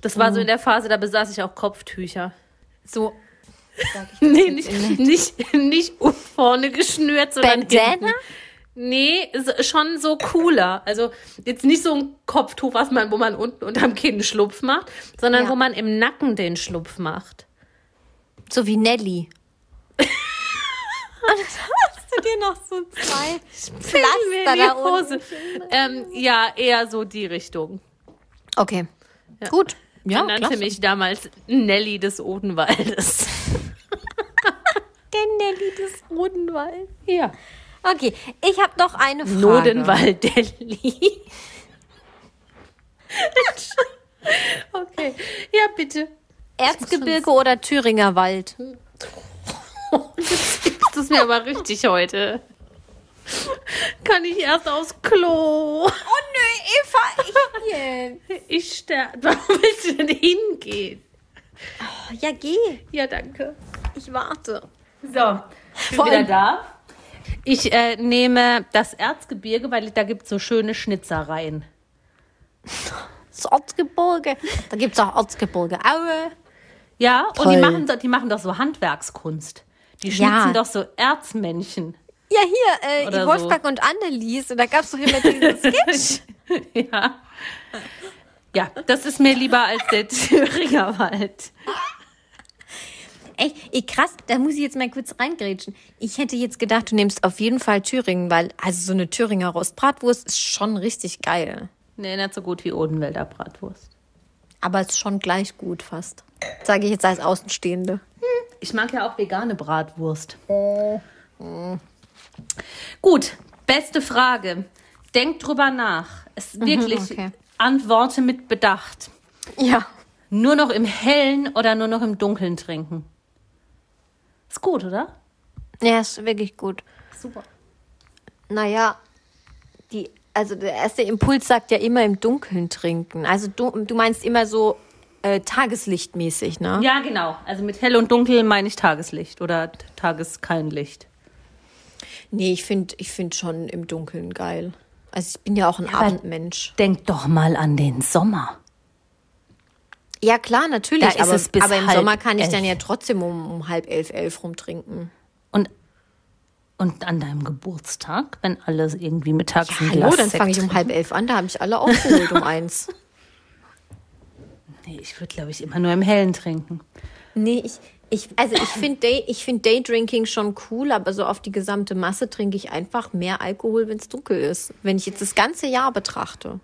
Das war Mhm. so in der Phase, da besaß ich auch Kopftücher. so Nee, nicht, nicht, nicht vorne geschnürt, sondern Bandana? hinten. Nee, schon so cooler. Also jetzt nicht so ein Kopftuch, was man, wo man unten unterm Kinn einen Schlupf macht, sondern Ja. wo man im Nacken den Schlupf macht. So wie Nelly. Du dir noch so zwei Pflaster da Hose. Ähm, ja, eher so die Richtung. Okay. Gut. Ja, Man nannte klasse. mich damals Nelly des Odenwaldes. Der Nelly des Odenwald. Ja. Okay, ich habe noch eine Frage. Nodenwald-Delli. okay. Ja, bitte. Erzgebirge oder Thüringer Wald? Du es mir aber richtig heute. Kann ich erst aufs Klo? Oh nö, Eva, ich jetzt. Ich sterbe. Warum willst du denn hingehen? Ja, geh. Ja, danke. Ich warte. So, bin Vor wieder da. Ich äh, nehme das Erzgebirge, weil da gibt es so schöne Schnitzereien. Das Erzgebirge. Da gibt es auch Erzgebirge Aue. Ja, und Toll. die machen, die machen doch so Handwerkskunst. Die schnitzen Ja. doch so Erzmännchen. Ja, hier, äh, Wolfgang und Annelies. Und da gab es doch immer diesen Sketch. Ja. Ja, das ist mir lieber als der Thüringer Wald. Ey, ey, krass, da muss ich jetzt mal kurz reingrätschen. Ich hätte jetzt gedacht, du nimmst auf jeden Fall Thüringen, weil also so eine Thüringer Rostbratwurst ist schon richtig geil. Nee, nicht so gut wie Odenwälder Bratwurst. Aber ist schon gleich gut fast. Sage ich jetzt als Außenstehende. Ich mag ja auch vegane Bratwurst. Gut, beste Frage. Denk drüber nach. Es wirklich okay. antworte mit Bedacht. Ja. Nur noch im Hellen oder nur noch im Dunkeln trinken? Ist gut, oder? Ja, ist wirklich gut. Super. Naja, die, also der erste Impuls sagt ja immer im Dunkeln trinken. Also du, du meinst immer so äh, tageslichtmäßig, ne? Ja, genau. Also mit hell und dunkel meine ich Tageslicht oder Tages kein Licht. Nee, ich finde ich find schon im Dunkeln geil. Also ich bin ja auch ein Abendmensch. Denk doch mal an den Sommer. Ja, klar, natürlich. Da ist aber, aber im Sommer kann ich dann elf. ja trotzdem um, um halb elf, elf rumtrinken. Und, und an deinem Geburtstag, wenn alles irgendwie mittags ein Hallo, Glas dann Sekt fange ich um halb elf an, da habe ich alle aufgeholt um eins. Nee, ich würde, glaube ich, immer nur im Hellen trinken. Nee, ich, ich also ich finde Day, ich find Daydrinking schon cool, aber so auf die gesamte Masse trinke ich einfach mehr Alkohol, wenn es dunkel ist. Wenn ich jetzt das ganze Jahr betrachte.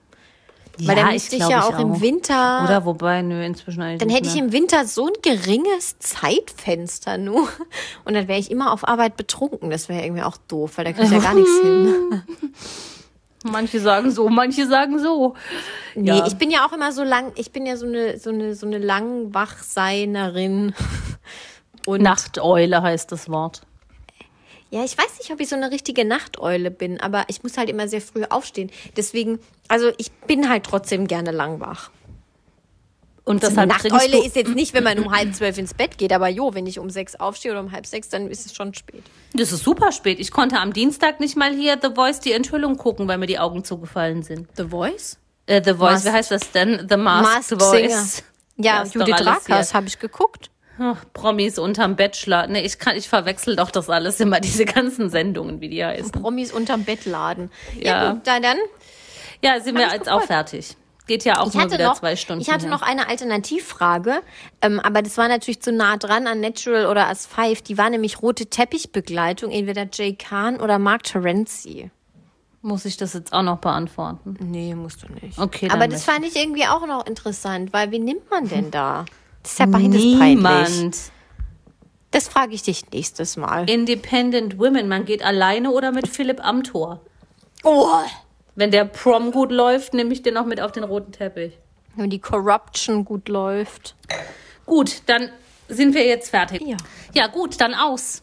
Weil dann müsste ich, glaub ja auch im Winter. Oder wobei, nö, inzwischen eigentlich dann hätte ich im Winter so ein geringes Zeitfenster nur. Und dann wäre ich immer auf Arbeit betrunken. Das wäre irgendwie auch doof, weil da kriege ich ja gar nichts hin. Manche sagen so, manche sagen so. Nee, Ja. ich bin ja auch immer so lang, ich bin ja so eine, so eine, so eine Langwachseinerin. Und Nachteule heißt das Wort. ja, ich weiß nicht, ob ich so eine richtige Nachteule bin, aber ich muss halt immer sehr früh aufstehen. Deswegen, also ich bin halt trotzdem gerne lang wach. Und Eine deshalb trinkst Nachteule ist jetzt nicht, wenn man um halb zwölf ins Bett geht, aber jo, wenn ich um sechs aufstehe oder um halb sechs, dann ist es schon spät. das ist super spät. Ich konnte am Dienstag nicht mal hier The Voice die Enthüllung gucken, weil mir die Augen zugefallen sind. The Voice? Äh, The Voice, Masked- wie heißt das denn? The Masked, Masked Voice. Ja, Das Judith hier. habe ich geguckt. Ach, Promis unterm Bachelor. Nee, ich kann, ich verwechsel doch das alles immer, diese ganzen Sendungen, wie die heißen. Promis unterm Bett laden. Ja, Ja. gut, dann, dann Ja, sind wir jetzt auch fertig. Geht ja auch Ich nur wieder noch, zwei Stunden. ich hatte her. noch eine Alternativfrage, ähm, aber das war natürlich zu nah dran an Natural oder As Five. Die war nämlich rote Teppichbegleitung, entweder Jay Kahn oder Mark Terenzi. Muss ich das jetzt auch noch beantworten? Nee, musst du nicht. Okay, aber das fand ich irgendwie auch noch interessant, weil wie nimmt man denn da? Das ist ja beides peinlich. Niemand. Das frage ich dich nächstes Mal. Independent Women. Man geht alleine oder mit Philipp Amthor. Oh, Wenn der Prom gut läuft, nehme ich den noch mit auf den roten Teppich. wenn die Corruption gut läuft. Gut, dann sind wir jetzt fertig. Ja. Ja, gut, dann aus.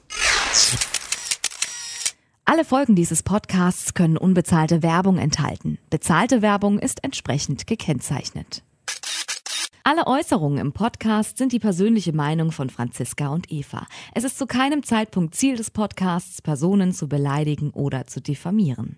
Alle Folgen dieses Podcasts können unbezahlte Werbung enthalten. Bezahlte Werbung ist entsprechend gekennzeichnet. Alle Äußerungen im Podcast sind die persönliche Meinung von Franziska und Eva. Es ist zu keinem Zeitpunkt Ziel des Podcasts, Personen zu beleidigen oder zu diffamieren.